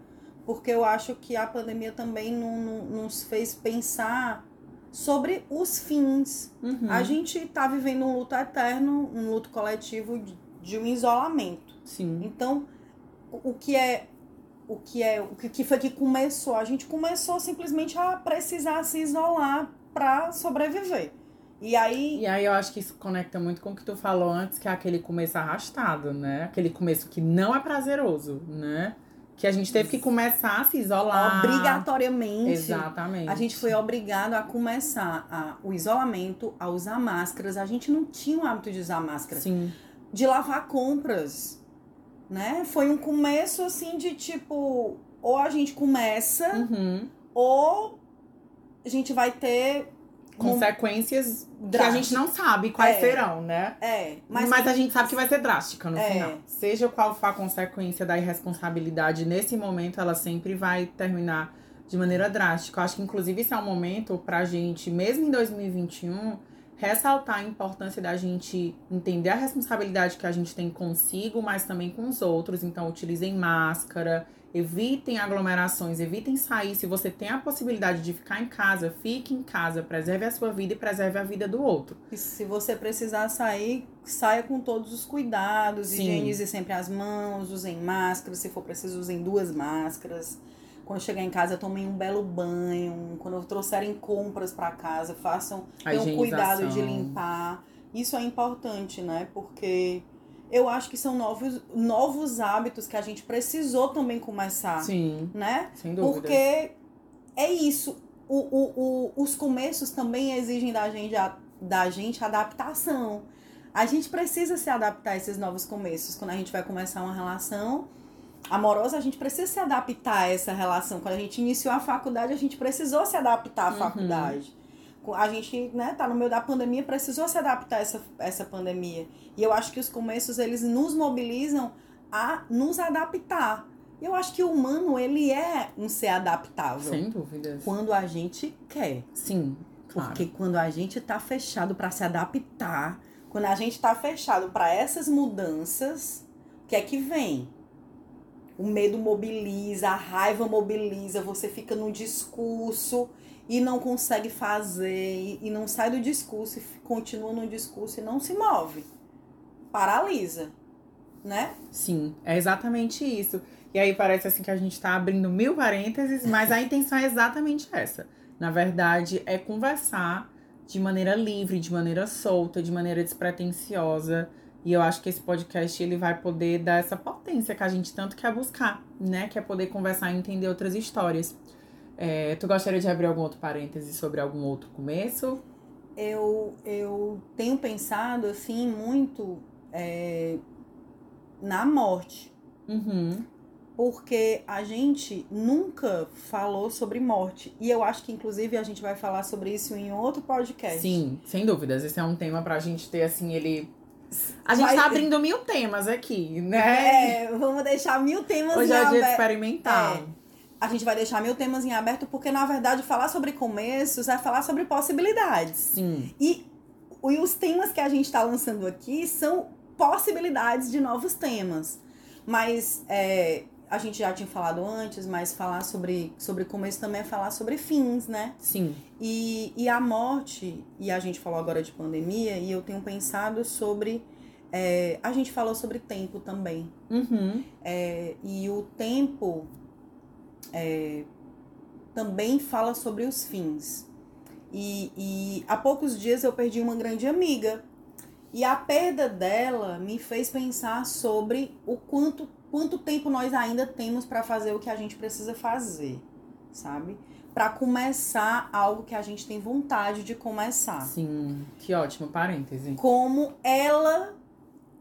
Porque eu acho que a pandemia também não, não- nos fez pensar sobre os fins. Uhum. A gente tá vivendo um luto eterno, um luto coletivo de, de um isolamento. Sim. Então, o o que é o que é o que- foi que começou? A gente começou simplesmente a precisar se isolar para sobreviver. E aí E aí eu acho que isso conecta muito com o que tu falou antes, que é aquele começo arrastado, né? Aquele começo que não é prazeroso, né? Que a gente teve que começar a se isolar. obrigatoriamente Exatamente. a gente foi obrigado a começar a, o isolamento, a usar máscaras. A gente não tinha o hábito de usar máscara. Sim. de lavar compras, né? Foi um começo assim de tipo, ou a gente começa, Uhum. ou a gente vai ter um- Consequências que a gente não sabe quais É. serão, né? É, Mas, mas, a gente sabe que vai ser drástica no É. final. Seja qual for a consequência da irresponsabilidade, nesse momento ela sempre vai terminar de maneira drástica. Eu acho que, inclusive, esse é um momento pra gente, mesmo em 2021, ressaltar a importância da gente entender a responsabilidade que a gente tem consigo, mas também com os outros. Então, utilizem máscara, evitem aglomerações, evitem sair. Se você tem a possibilidade de ficar em casa, fique em casa, preserve a sua vida e preserve a vida do outro. E se você precisar sair, saia com todos os cuidados, Sim. higienize sempre as mãos, usem máscara, se for preciso, usem duas máscaras. Quando chegar em casa, tomem um belo banho. Quando trouxerem compras para casa, façam A tenham cuidado de limpar. Isso é importante, né? Porque eu acho que são novos, novos hábitos que a gente precisou também começar, Sim, né? sem dúvida. Porque é isso. O, o, o, os começos também exigem da gente, a- da gente adaptação. A gente precisa se adaptar a esses novos começos. Quando a gente vai começar uma relação amorosa, a gente precisa se adaptar a essa relação. Quando a gente iniciou a faculdade, a gente precisou se adaptar à Uhum. faculdade. A gente, né, tá no meio da pandemia, precisou se adaptar a essa, essa pandemia. E eu acho que os começos, eles nos mobilizam a nos adaptar. Eu acho que o humano, ele é um ser adaptável. Sem dúvidas. Quando a gente quer. Sim, claro. Porque quando a gente tá fechado para se adaptar, quando a gente tá fechado para essas mudanças, o que é que vem? O medo mobiliza, a raiva mobiliza, você fica no discurso e não consegue fazer, e não sai do discurso, e continua no discurso e não se move. Paralisa, né? Sim, é exatamente isso. E aí parece assim que a gente tá abrindo mil parênteses, mas a intenção é exatamente essa. Na verdade, é conversar de maneira livre, de maneira solta, de maneira despretensiosa. E eu acho que esse podcast ele vai poder dar essa potência que a gente tanto quer buscar, né? Que é poder conversar e entender outras histórias. É, tu gostaria de abrir algum outro parêntese sobre algum outro começo? Eu, eu tenho pensado, assim, muito é, na morte. Uhum. Porque a gente nunca falou sobre morte. E eu acho que, inclusive, a gente vai falar sobre isso em outro podcast. Sim, sem dúvidas. Esse é um tema pra gente ter, assim, ele. A gente Vai- tá abrindo mil temas aqui, né? É, vamos deixar mil temas Hoje em é dia de aberto. experimentar. É. A gente vai deixar mil temas em aberto, porque, na verdade, falar sobre começos é falar sobre possibilidades. Sim. E, e os temas que a gente está lançando aqui são possibilidades de novos temas. Mas é, a gente já tinha falado antes, mas falar sobre, sobre começo também é falar sobre fins, né? Sim. E, e a morte, e a gente falou agora de pandemia, e eu tenho pensado sobre. é, a gente falou sobre tempo também. Uhum. É, e o tempo é, também fala sobre os fins. E, e há poucos dias eu perdi uma grande amiga. E a perda dela me fez pensar sobre o quanto, quanto tempo nós ainda temos para fazer o que a gente precisa fazer, sabe? Para começar algo que a gente tem vontade de começar Sim. Que ótimo parêntese. como ela,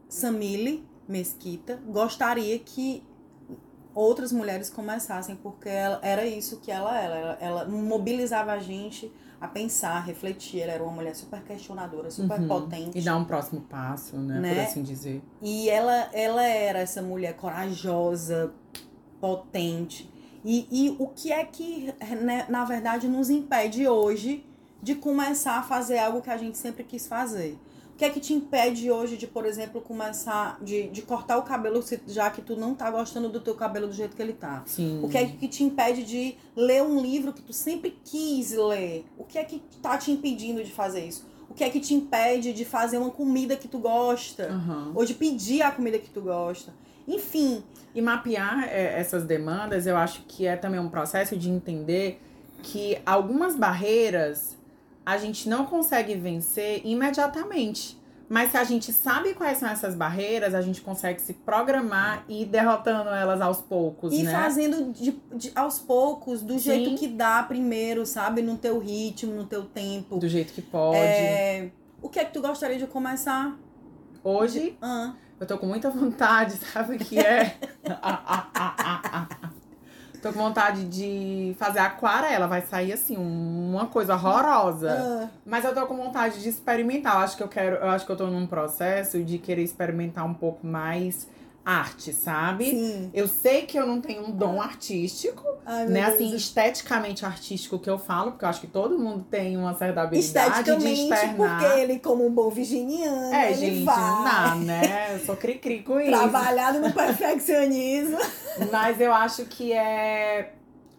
Samile Mesquita, gostaria que outras mulheres começassem, porque ela, era isso que ela era. Ela, ela mobilizava a gente a pensar, a refletir. Ela era uma mulher super questionadora, super Uhum. potente. E dar um próximo passo, né? Né? Por assim dizer. E ela, ela era essa mulher corajosa, potente. E, e o que é que, né, na verdade, nos impede hoje de começar a fazer algo que a gente sempre quis fazer? O que é que te impede hoje de, por exemplo, começar, de, de cortar o cabelo, já que tu não tá gostando do teu cabelo do jeito que ele tá? Sim. O que é que te impede de ler um livro que tu sempre quis ler? O que é que tá te impedindo de fazer isso? O que é que te impede de fazer uma comida que tu gosta? Aham. ou de pedir a comida que tu gosta. Enfim, E mapear é, essas demandas, eu acho que é também um processo de entender que algumas barreiras a gente não consegue vencer imediatamente. Mas se a gente sabe quais são essas barreiras, a gente consegue se programar e ir derrotando elas aos poucos, e né? fazendo de, de- aos poucos, do Sim. jeito que dá primeiro, sabe? No teu ritmo, no teu tempo. Do jeito que pode. É, O que é que tu gostaria de começar? Hoje, Ah, eu tô com muita vontade, sabe o que é? tô com vontade de fazer aquarela, vai sair assim, um- uma coisa horrorosa. ah, Mas eu tô com vontade de experimentar. Eu acho que eu quero, eu acho que eu tô num processo de querer experimentar um pouco mais arte, sabe? sim. Eu sei que eu não tenho um dom artístico, Ai, né? Deus. Assim, esteticamente artístico que eu falo, porque eu acho que todo mundo tem uma certa habilidade de Esteticamente, externar. porque ele, como um bom virginiano, É, ele gente, vai não dá, né? Eu sou cri-cri com isso. trabalhado no perfeccionismo. Mas eu acho que é.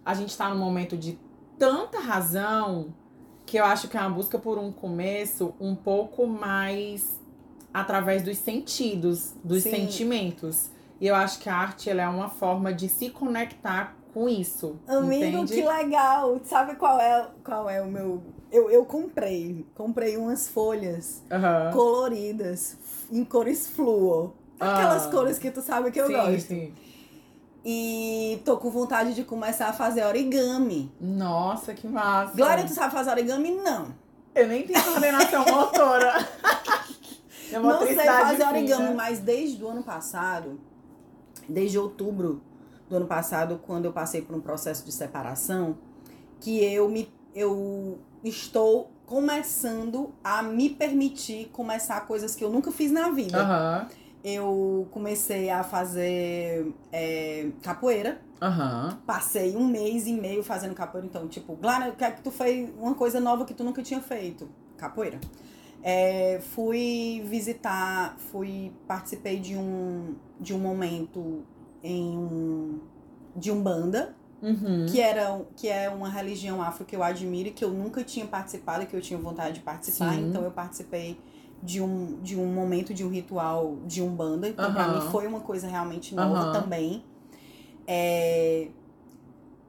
A gente tá num momento de tanta razão que eu acho que é uma busca por um começo um pouco mais através dos sentidos, dos Sim. sentimentos. E eu acho que a arte ela é uma forma de se conectar com isso. Amigo, entende? que legal. Sabe qual é, qual é o meu... Eu, eu comprei, comprei umas folhas Aham. coloridas, em cores fluo. Aquelas Ah. cores que tu sabe que eu sim, gosto. sim. E tô com vontade de começar a fazer origami. Nossa, que massa. Glória, tu sabe fazer origami? Não. Eu nem tenho coordenação motora. É Não sei fazer origami, fina. mas desde o ano passado, desde outubro do ano passado, quando eu passei por um processo de separação, que eu me eu estou começando a me permitir começar coisas que eu nunca fiz na vida. Aham, Eu comecei a fazer é, capoeira. aham. Passei um mês e meio fazendo capoeira. Então, tipo, Glara, o que é que tu fez? Uma coisa nova que tu nunca tinha feito? Capoeira. É, fui visitar, fui, participei de um, de um momento em um de umbanda, Uhum. que era que é uma religião afro que eu admiro e que eu nunca tinha participado e que eu tinha vontade de participar. Sim. Então eu participei de um, de um momento de um ritual de umbanda. Então pra Aham. mim foi uma coisa realmente nova Aham. também. É,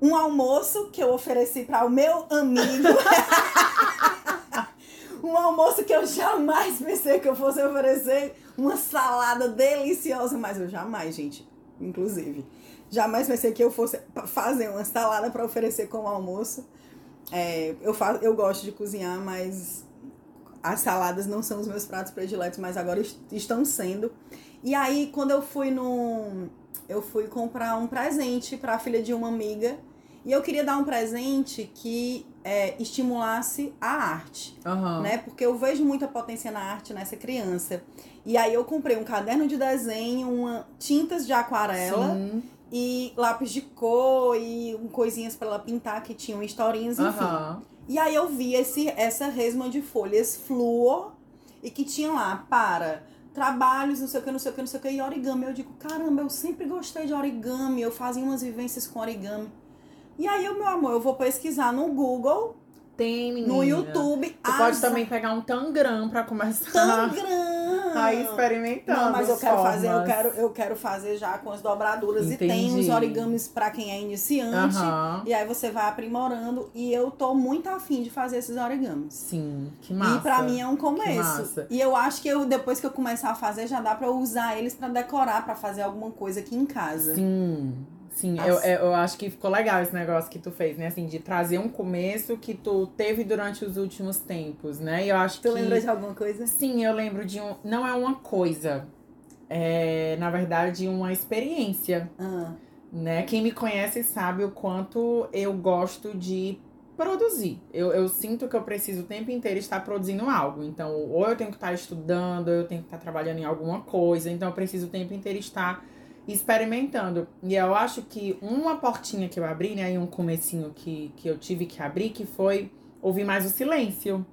um almoço que eu ofereci para o meu amigo. um almoço que eu jamais pensei que eu fosse oferecer. Uma salada deliciosa, mas eu jamais, gente, inclusive. Jamais pensei que eu fosse fazer uma salada para oferecer como almoço. É, eu, fa eu gosto de cozinhar, mas as saladas não são os meus pratos prediletos, mas agora est- estão sendo. E aí, quando eu fui no. Eu fui comprar um presente para a filha de uma amiga. E eu queria dar um presente que é, estimulasse a arte Aham. né? Porque eu vejo muita potência na arte nessa criança. E aí eu comprei um caderno de desenho, uma, tintas de aquarela Sim. e lápis de cor e um, coisinhas pra ela pintar que tinham historinhas, enfim. Aham. E aí eu vi esse, essa resma de folhas fluor e que tinha lá para trabalhos, não sei o que, não sei o que, não sei o que, e origami. Eu digo, caramba, eu sempre gostei de origami, eu fazia umas vivências com origami. E aí, meu amor, eu vou pesquisar no Google, Tem, menina. no YouTube, Tu pode as também pegar um tangram pra começar Tangram. a ir experimentando. Não, mas eu quero fazer, eu formas. quero, eu quero fazer já com as dobraduras e tem Entendi. uns origamis pra quem é iniciante. E aí você vai aprimorando e eu tô muito afim de fazer esses origamis. Sim, que massa. E pra mim é um começo. E eu acho que eu depois que eu começar a fazer já dá pra eu usar eles pra decorar, pra fazer alguma coisa aqui em casa. Sim, sim. As- Eu, eu acho que ficou legal esse negócio que tu fez, né? Assim, de trazer um começo que tu teve durante os últimos tempos, né? E eu acho Tu que... lembra de alguma coisa? Sim, eu lembro de um... Não é uma coisa. É, na verdade, uma experiência, Ah, né? Quem me conhece sabe o quanto eu gosto de produzir. Eu, eu sinto que eu preciso o tempo inteiro estar produzindo algo. Então, ou eu tenho que estar estudando, ou eu tenho que estar trabalhando em alguma coisa. Então, eu preciso o tempo inteiro estar experimentando. E eu acho que uma portinha que eu abri, né? E um comecinho que, que eu tive que abrir, que foi ouvir mais o silêncio.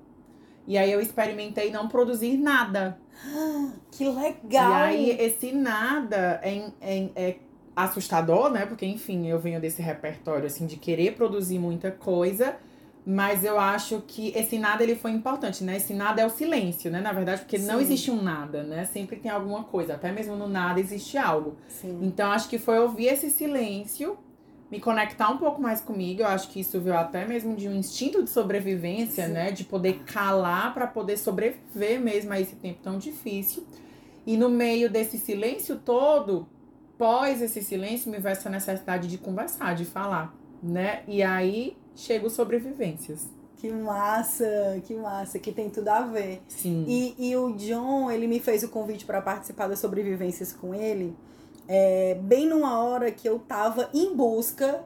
E aí eu experimentei não produzir nada. que legal! E aí, esse nada é, é, é assustador, né? Porque, enfim, eu venho desse repertório, assim, de querer produzir muita coisa. Mas eu acho que esse nada, ele foi importante, né? Esse nada é o silêncio, né? Na verdade, porque não Sim. existe um nada, né? Sempre tem alguma coisa. Até mesmo no nada existe algo. Sim. Então, acho que foi ouvir esse silêncio, me conectar um pouco mais comigo. Eu acho que isso veio até mesmo de um instinto de sobrevivência, Sim. né? De poder calar para poder sobreviver mesmo a esse tempo tão difícil. E no meio desse silêncio todo, pós esse silêncio, me veio essa necessidade de conversar, de falar, né? E aí chega o sobrevivências. Que massa, que massa, que tem tudo a ver. Sim. E, e o John, ele me fez o convite para participar das sobrevivências com ele, é, bem numa hora que eu tava em busca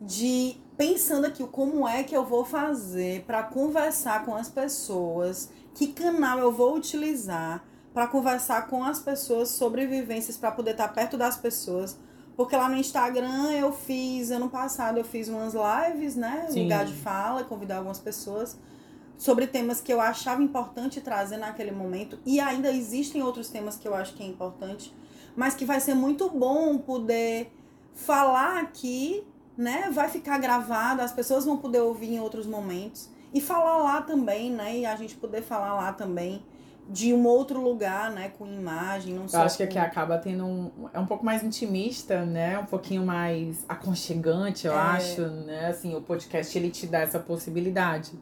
de pensando aqui como é que eu vou fazer para conversar com as pessoas, que canal eu vou utilizar para conversar com as pessoas sobre vivências para poder estar perto das pessoas. Porque lá no Instagram eu fiz, ano passado eu fiz umas lives, né? Sim. Lugar de fala, convidar algumas pessoas sobre temas que eu achava importante trazer naquele momento. E ainda existem outros temas que eu acho que é importante, mas que vai ser muito bom poder falar aqui, né? Vai ficar gravado, as pessoas vão poder ouvir em outros momentos. E falar lá também, né? E a gente poder falar lá também de um outro lugar, né? Com imagem, não só Eu acho que aqui acaba tendo um. É um pouco mais intimista, né? Um pouquinho mais aconchegante, eu É. acho, né? Assim, o podcast ele te dá essa possibilidade,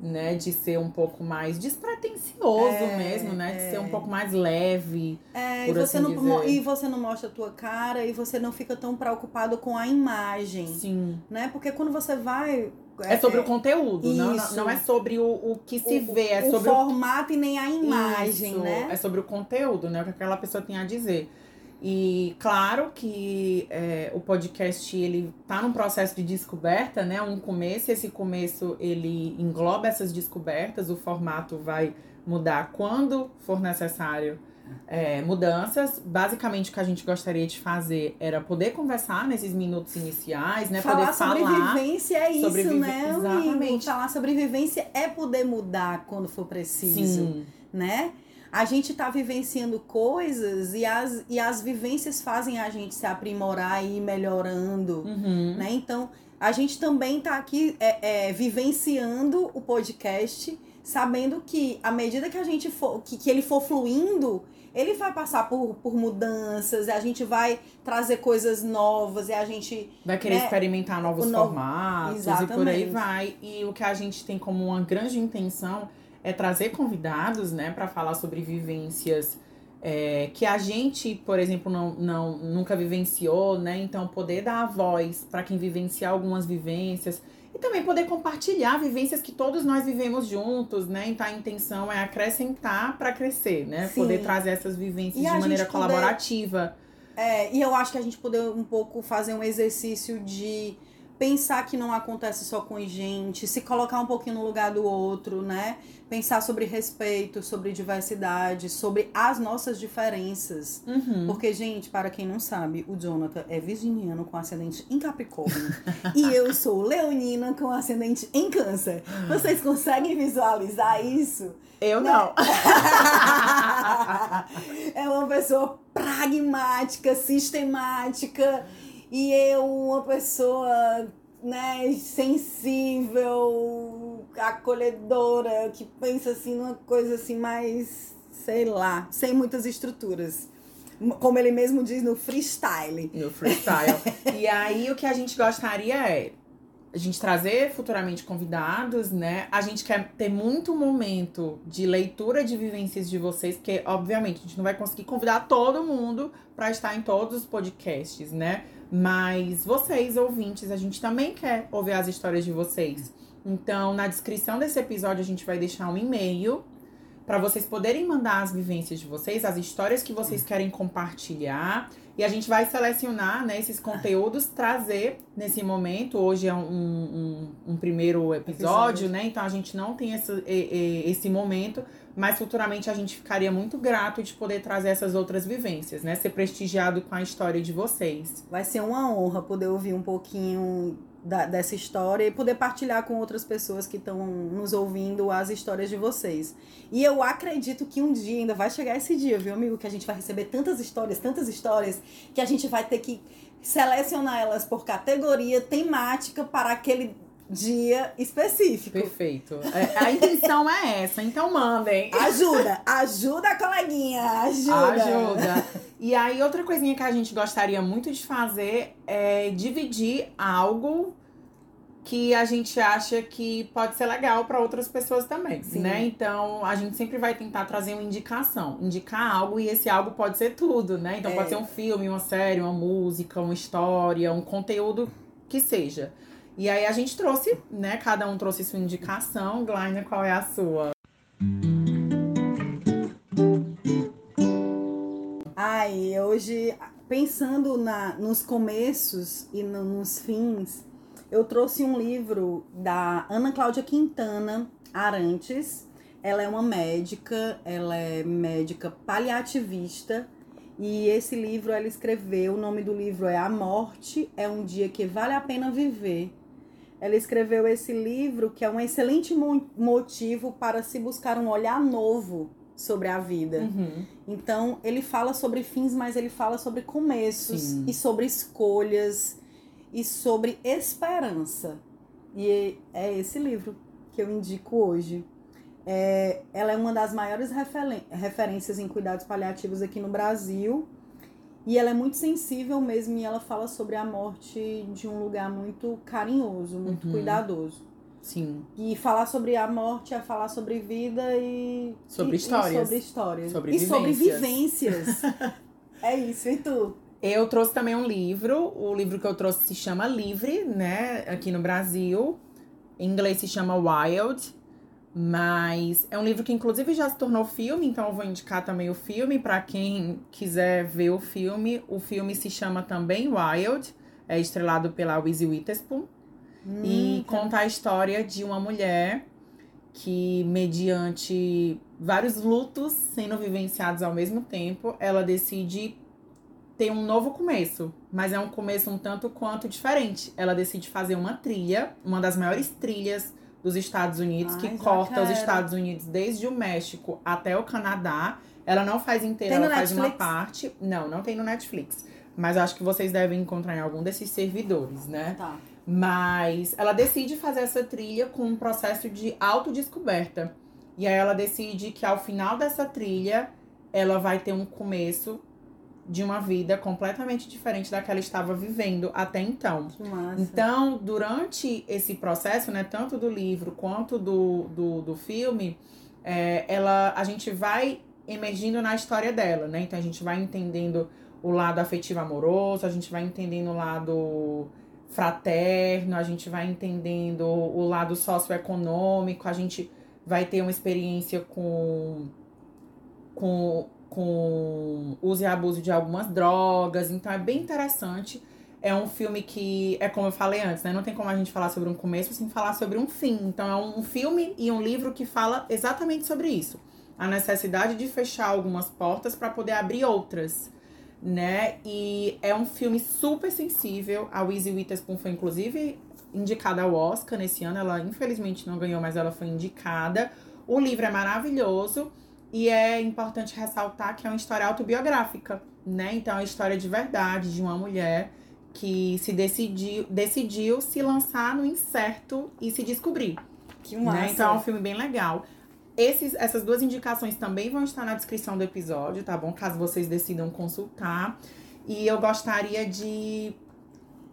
né? De ser um pouco mais despretensioso É, mesmo, né? De é. ser um pouco mais leve. É, e você, assim não, dizer. e você não mostra a tua cara e você não fica tão preocupado com a imagem, Sim. né? Porque quando você vai... É, sobre o conteúdo, não, não- é sobre o, o que se o- vê, é o sobre o formato e nem a imagem, Isso, né? É sobre o conteúdo, né? O que aquela pessoa tem a dizer. E claro que é, o podcast ele tá num processo de descoberta, né? Um começo, esse começo ele engloba essas descobertas, o formato vai mudar quando for necessário é, mudanças. Basicamente o que a gente gostaria de fazer era poder conversar nesses minutos iniciais, né? falar poder sobre falar. vivência é isso, sobre vive- né, amigo? Exatamente. Falar sobre vivência é poder mudar quando for preciso, Sim. né? a gente está vivenciando coisas e as, e as vivências fazem a gente se aprimorar e ir melhorando, Uhum. né? Então, a gente também está aqui é, é, vivenciando o podcast, sabendo que à medida que a gente for, que, que ele for fluindo, ele vai passar por, por mudanças, e a gente vai trazer coisas novas, e a gente Vai querer né? experimentar novos O novo- formatos e por aí Exatamente. vai. E o que a gente tem como uma grande intenção é trazer convidados, né, para falar sobre vivências é, que a gente, por exemplo, não, não nunca vivenciou, né? Então poder dar a voz para quem vivenciar algumas vivências e também poder compartilhar vivências que todos nós vivemos juntos, né? Então a intenção é acrescentar para crescer, né? Sim. Poder trazer essas vivências E de maneira poder- colaborativa. É, e eu acho que a gente poder um pouco fazer um exercício de pensar que não acontece só com a gente, se colocar um pouquinho no lugar do outro, né? Pensar sobre respeito, sobre diversidade, sobre as nossas diferenças. Uhum. Porque, gente, para quem não sabe, o Jonathan é virginiano com ascendente em Capricórnio. e eu sou leonina com ascendente em Câncer. Vocês conseguem visualizar isso? Eu não. é uma pessoa pragmática, sistemática, e eu uma pessoa, né, sensível, acolhedora, que pensa assim numa coisa assim mais, sei lá, sem muitas estruturas. Como ele mesmo diz no freestyle. No freestyle. e aí o que a gente gostaria é a gente trazer futuramente convidados, né? A gente quer ter muito momento de leitura de vivências de vocês, porque obviamente a gente não vai conseguir convidar todo mundo para estar em todos os podcasts, né? Mas vocês, ouvintes, a gente também quer ouvir as histórias de vocês. Então, na descrição desse episódio, a gente vai deixar um e-mail para vocês poderem mandar as vivências de vocês, as histórias que vocês querem compartilhar. E a gente vai selecionar né, esses conteúdos, trazer nesse momento. Hoje é um, um, um primeiro episódio, Episódio. né? Então a gente não tem esse, esse momento, mas futuramente a gente ficaria muito grato de poder trazer essas outras vivências, né? Ser prestigiado com a história de vocês. Vai ser uma honra poder ouvir um pouquinho da- dessa história e poder partilhar com outras pessoas que estão nos ouvindo as histórias de vocês. E eu acredito que um dia ainda vai chegar esse dia, viu, amigo? Que a gente vai receber tantas histórias, tantas histórias, que a gente vai ter que selecionar elas por categoria temática para aquele dia específico. Perfeito. É, a intenção é essa, então mandem. Ajuda, ajuda, coleguinha, ajuda. Ajuda. E aí, outra coisinha que a gente gostaria muito de fazer é dividir algo que a gente acha que pode ser legal para outras pessoas também, Sim. né? Então, a gente sempre vai tentar trazer uma indicação, indicar algo e esse algo pode ser tudo, né? Então, É. pode ser um filme, uma série, uma música, uma história, um conteúdo que seja. E aí a gente trouxe, né? Cada um trouxe sua indicação. Glaina, qual é a sua? Ai, hoje, pensando na, nos começos e no- nos fins, eu trouxe um livro da Ana Cláudia Quintana Arantes. Ela é uma médica, ela é médica paliativista. E esse livro ela escreveu, o nome do livro é A Morte é um Dia que Vale a Pena Viver. Ela escreveu esse livro que é um excelente mo- motivo para se buscar um olhar novo sobre a vida. Uhum. Então, ele fala sobre fins, mas ele fala sobre começos Sim. e sobre escolhas e sobre esperança. E é esse livro que eu indico hoje. É, ela é uma das maiores referências em cuidados paliativos aqui no Brasil. E ela é muito sensível mesmo e ela fala sobre a morte de um lugar muito carinhoso, muito Uhum. cuidadoso. Sim. E falar sobre a morte é falar sobre vida e. Sobre e- e histórias. sobre histórias. Sobre e sobre vivências. vivências. é isso, e tu? Eu trouxe também um livro. O livro que eu trouxe se chama Livre, né? Aqui no Brasil. Em inglês se chama Wild. Mas é um livro que inclusive já se tornou filme, então eu vou indicar também o filme para quem quiser ver o filme. O filme se chama também Wild, é estrelado pela Reese Witherspoon e Hum, conta a história de uma mulher que, mediante vários lutos sendo vivenciados ao mesmo tempo, ela decide ter um novo começo, mas é um começo um tanto quanto diferente. Ela decide fazer uma trilha, uma das maiores trilhas dos Estados Unidos, Ai, que corta os. Estados Unidos desde o México até o Canadá. Ela não faz inteira, ela faz uma Netflix? parte. Não, não tem no Netflix. Mas acho que vocês devem encontrar em algum desses servidores, né? Tá. Mas ela decide fazer essa trilha com um processo de autodescoberta. E aí ela decide que ao final dessa trilha, ela vai ter um começo de uma vida completamente diferente da que ela estava vivendo até então. Que massa. Então, durante esse processo, né, tanto do livro quanto do, do, do filme, é, ela, a gente vai emergindo na história dela, né? Então a gente vai entendendo o lado afetivo amoroso, a gente vai entendendo o lado fraterno, a gente vai entendendo o lado socioeconômico, a gente vai ter uma experiência com, com, com uso e abuso de algumas drogas, então é bem interessante. É um filme que, é como eu falei antes, né? Não tem como a gente falar sobre um começo sem falar sobre um fim. Então é um filme e um livro que fala exatamente sobre isso. A necessidade de fechar algumas portas para poder abrir outras, né? E é um filme super sensível. A Reese Witherspoon foi, inclusive, indicada ao Oscar nesse ano. Ela, infelizmente, não ganhou, mas ela foi indicada. O livro é maravilhoso. E é importante ressaltar que é uma história autobiográfica, né? Então, é uma história de verdade de uma mulher que se decidiu, decidiu se lançar no incerto e se descobrir. Que massa. Né? Então é um filme bem legal. Esses, essas duas indicações também vão estar na descrição do episódio, tá bom? Caso vocês decidam consultar. E eu gostaria de.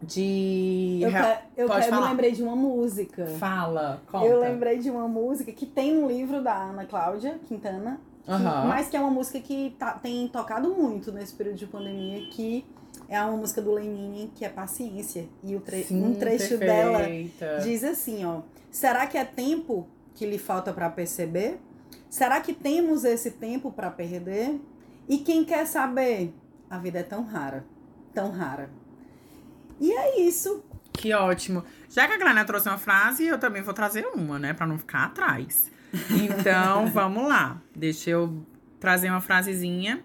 De. Eu, que- eu, que- eu me lembrei de uma música. Fala, conta. Eu lembrei de uma música que tem no livro da Ana Cláudia Quintana, que- Aham. mas que é uma música que tá- tem tocado muito nesse período de pandemia, que é uma música do Lenine, que é Paciência. E o tre- Sim, um trecho dela perfeita. diz assim, ó: Será que é tempo que lhe falta pra perceber? Será que temos esse tempo pra perder? E quem quer saber? A vida é tão rara, tão rara. E é isso. Que ótimo. Já que a Glana trouxe uma frase, eu também vou trazer uma, né? Pra não ficar atrás. Então, vamos lá. Deixa eu trazer uma frasezinha.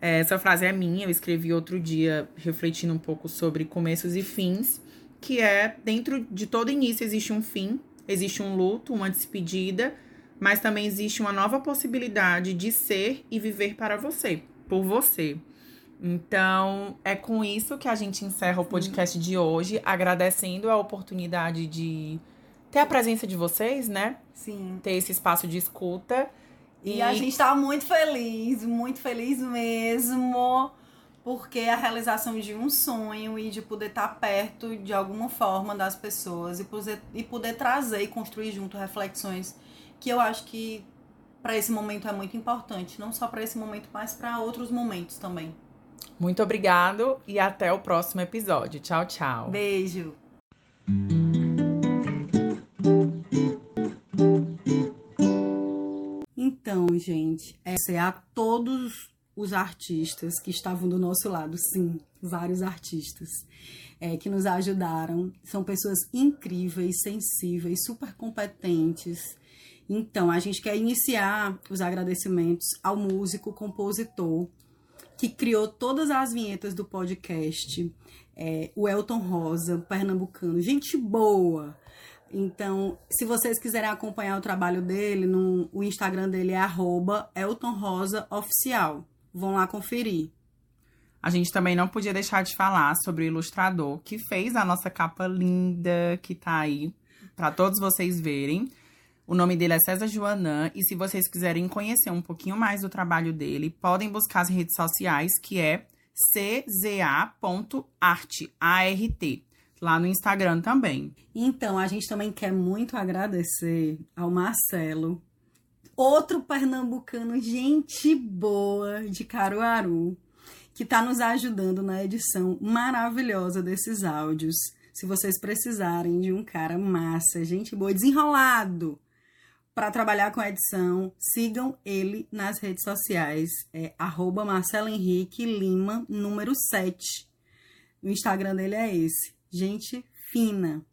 É, Essa frase é minha, eu escrevi outro dia refletindo um pouco sobre começos e fins, que é dentro de todo início existe um fim, existe um luto, uma despedida, mas também existe uma nova possibilidade de ser e viver para você, por você. Então, é com isso que a gente encerra o podcast de hoje, agradecendo a oportunidade de ter a presença de vocês, né? Sim. Ter esse espaço de escuta. E, a gente tá muito feliz, muito feliz mesmo, porque é a realização de um sonho e de poder estar perto de alguma forma das pessoas e poder, e poder trazer e construir junto reflexões que eu acho que para esse momento é muito importante, não só para esse momento, mas para outros momentos também. Muito obrigado e até o próximo episódio. Tchau, tchau. Beijo. Então, gente, essa é a todos os artistas que estavam do nosso lado, sim, vários artistas é, que nos ajudaram. São pessoas incríveis, sensíveis, super competentes. Então, a gente quer iniciar os agradecimentos ao músico, compositor, que criou todas as vinhetas do podcast, é, o Elton Rosa, pernambucano, gente boa. Então, se vocês quiserem acompanhar o trabalho dele, no, o Instagram dele é arroba Elton Rosa Oficial. Vão lá conferir. A gente também não podia deixar de falar sobre o ilustrador que fez a nossa capa linda que tá aí para todos vocês verem. O nome dele é César Joanã e se vocês quiserem conhecer um pouquinho mais do trabalho dele, podem buscar as redes sociais que é cza.art, A-R-T, lá no Instagram também. Então, a gente também quer muito agradecer ao Marcelo, outro pernambucano, gente boa de Caruaru, que está nos ajudando na edição maravilhosa desses áudios. Se vocês precisarem de um cara massa, gente boa, desenrolado, para trabalhar com edição, sigam ele nas redes sociais. É arroba Marcelo Henrique Lima, número 7. O Instagram dele é esse. Gente fina.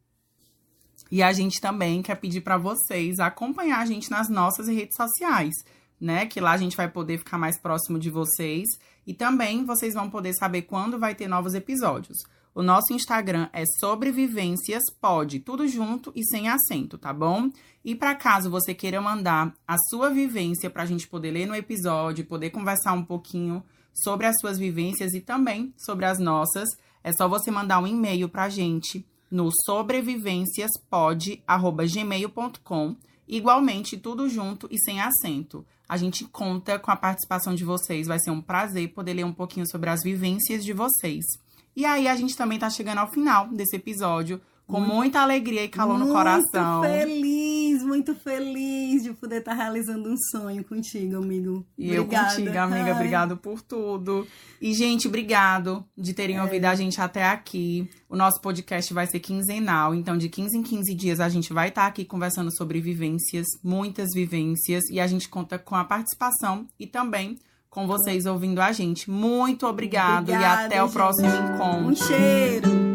E a gente também quer pedir para vocês acompanhar a gente nas nossas redes sociais, né? Que lá a gente vai poder ficar mais próximo de vocês e também vocês vão poder saber quando vai ter novos episódios. O nosso Instagram é sobrevivências pode, tudo junto e sem acento, tá bom? E para caso você queira mandar a sua vivência para a gente poder ler no episódio, poder conversar um pouquinho sobre as suas vivências e também sobre as nossas, é só você mandar um e-mail para a gente no sobrevivenciaspod@gmail.com. Igualmente, tudo junto e sem acento. A gente conta com a participação de vocês. Vai ser um prazer poder ler um pouquinho sobre as vivências de vocês. E aí a gente também tá chegando ao final desse episódio com muita alegria e calor no coração. Muito feliz, muito feliz de poder estar tá realizando um sonho contigo, amigo. E Obrigada. eu contigo, amiga. Ai. Obrigado por tudo. E, gente, obrigado de terem é. ouvido a gente até aqui. O nosso podcast vai ser quinzenal, então de 15 em 15 dias a gente vai estar tá aqui conversando sobre vivências, muitas vivências, e a gente conta com a participação e também com vocês ouvindo a gente. Muito obrigado Obrigada, e até o próximo encontro. Um cheiro.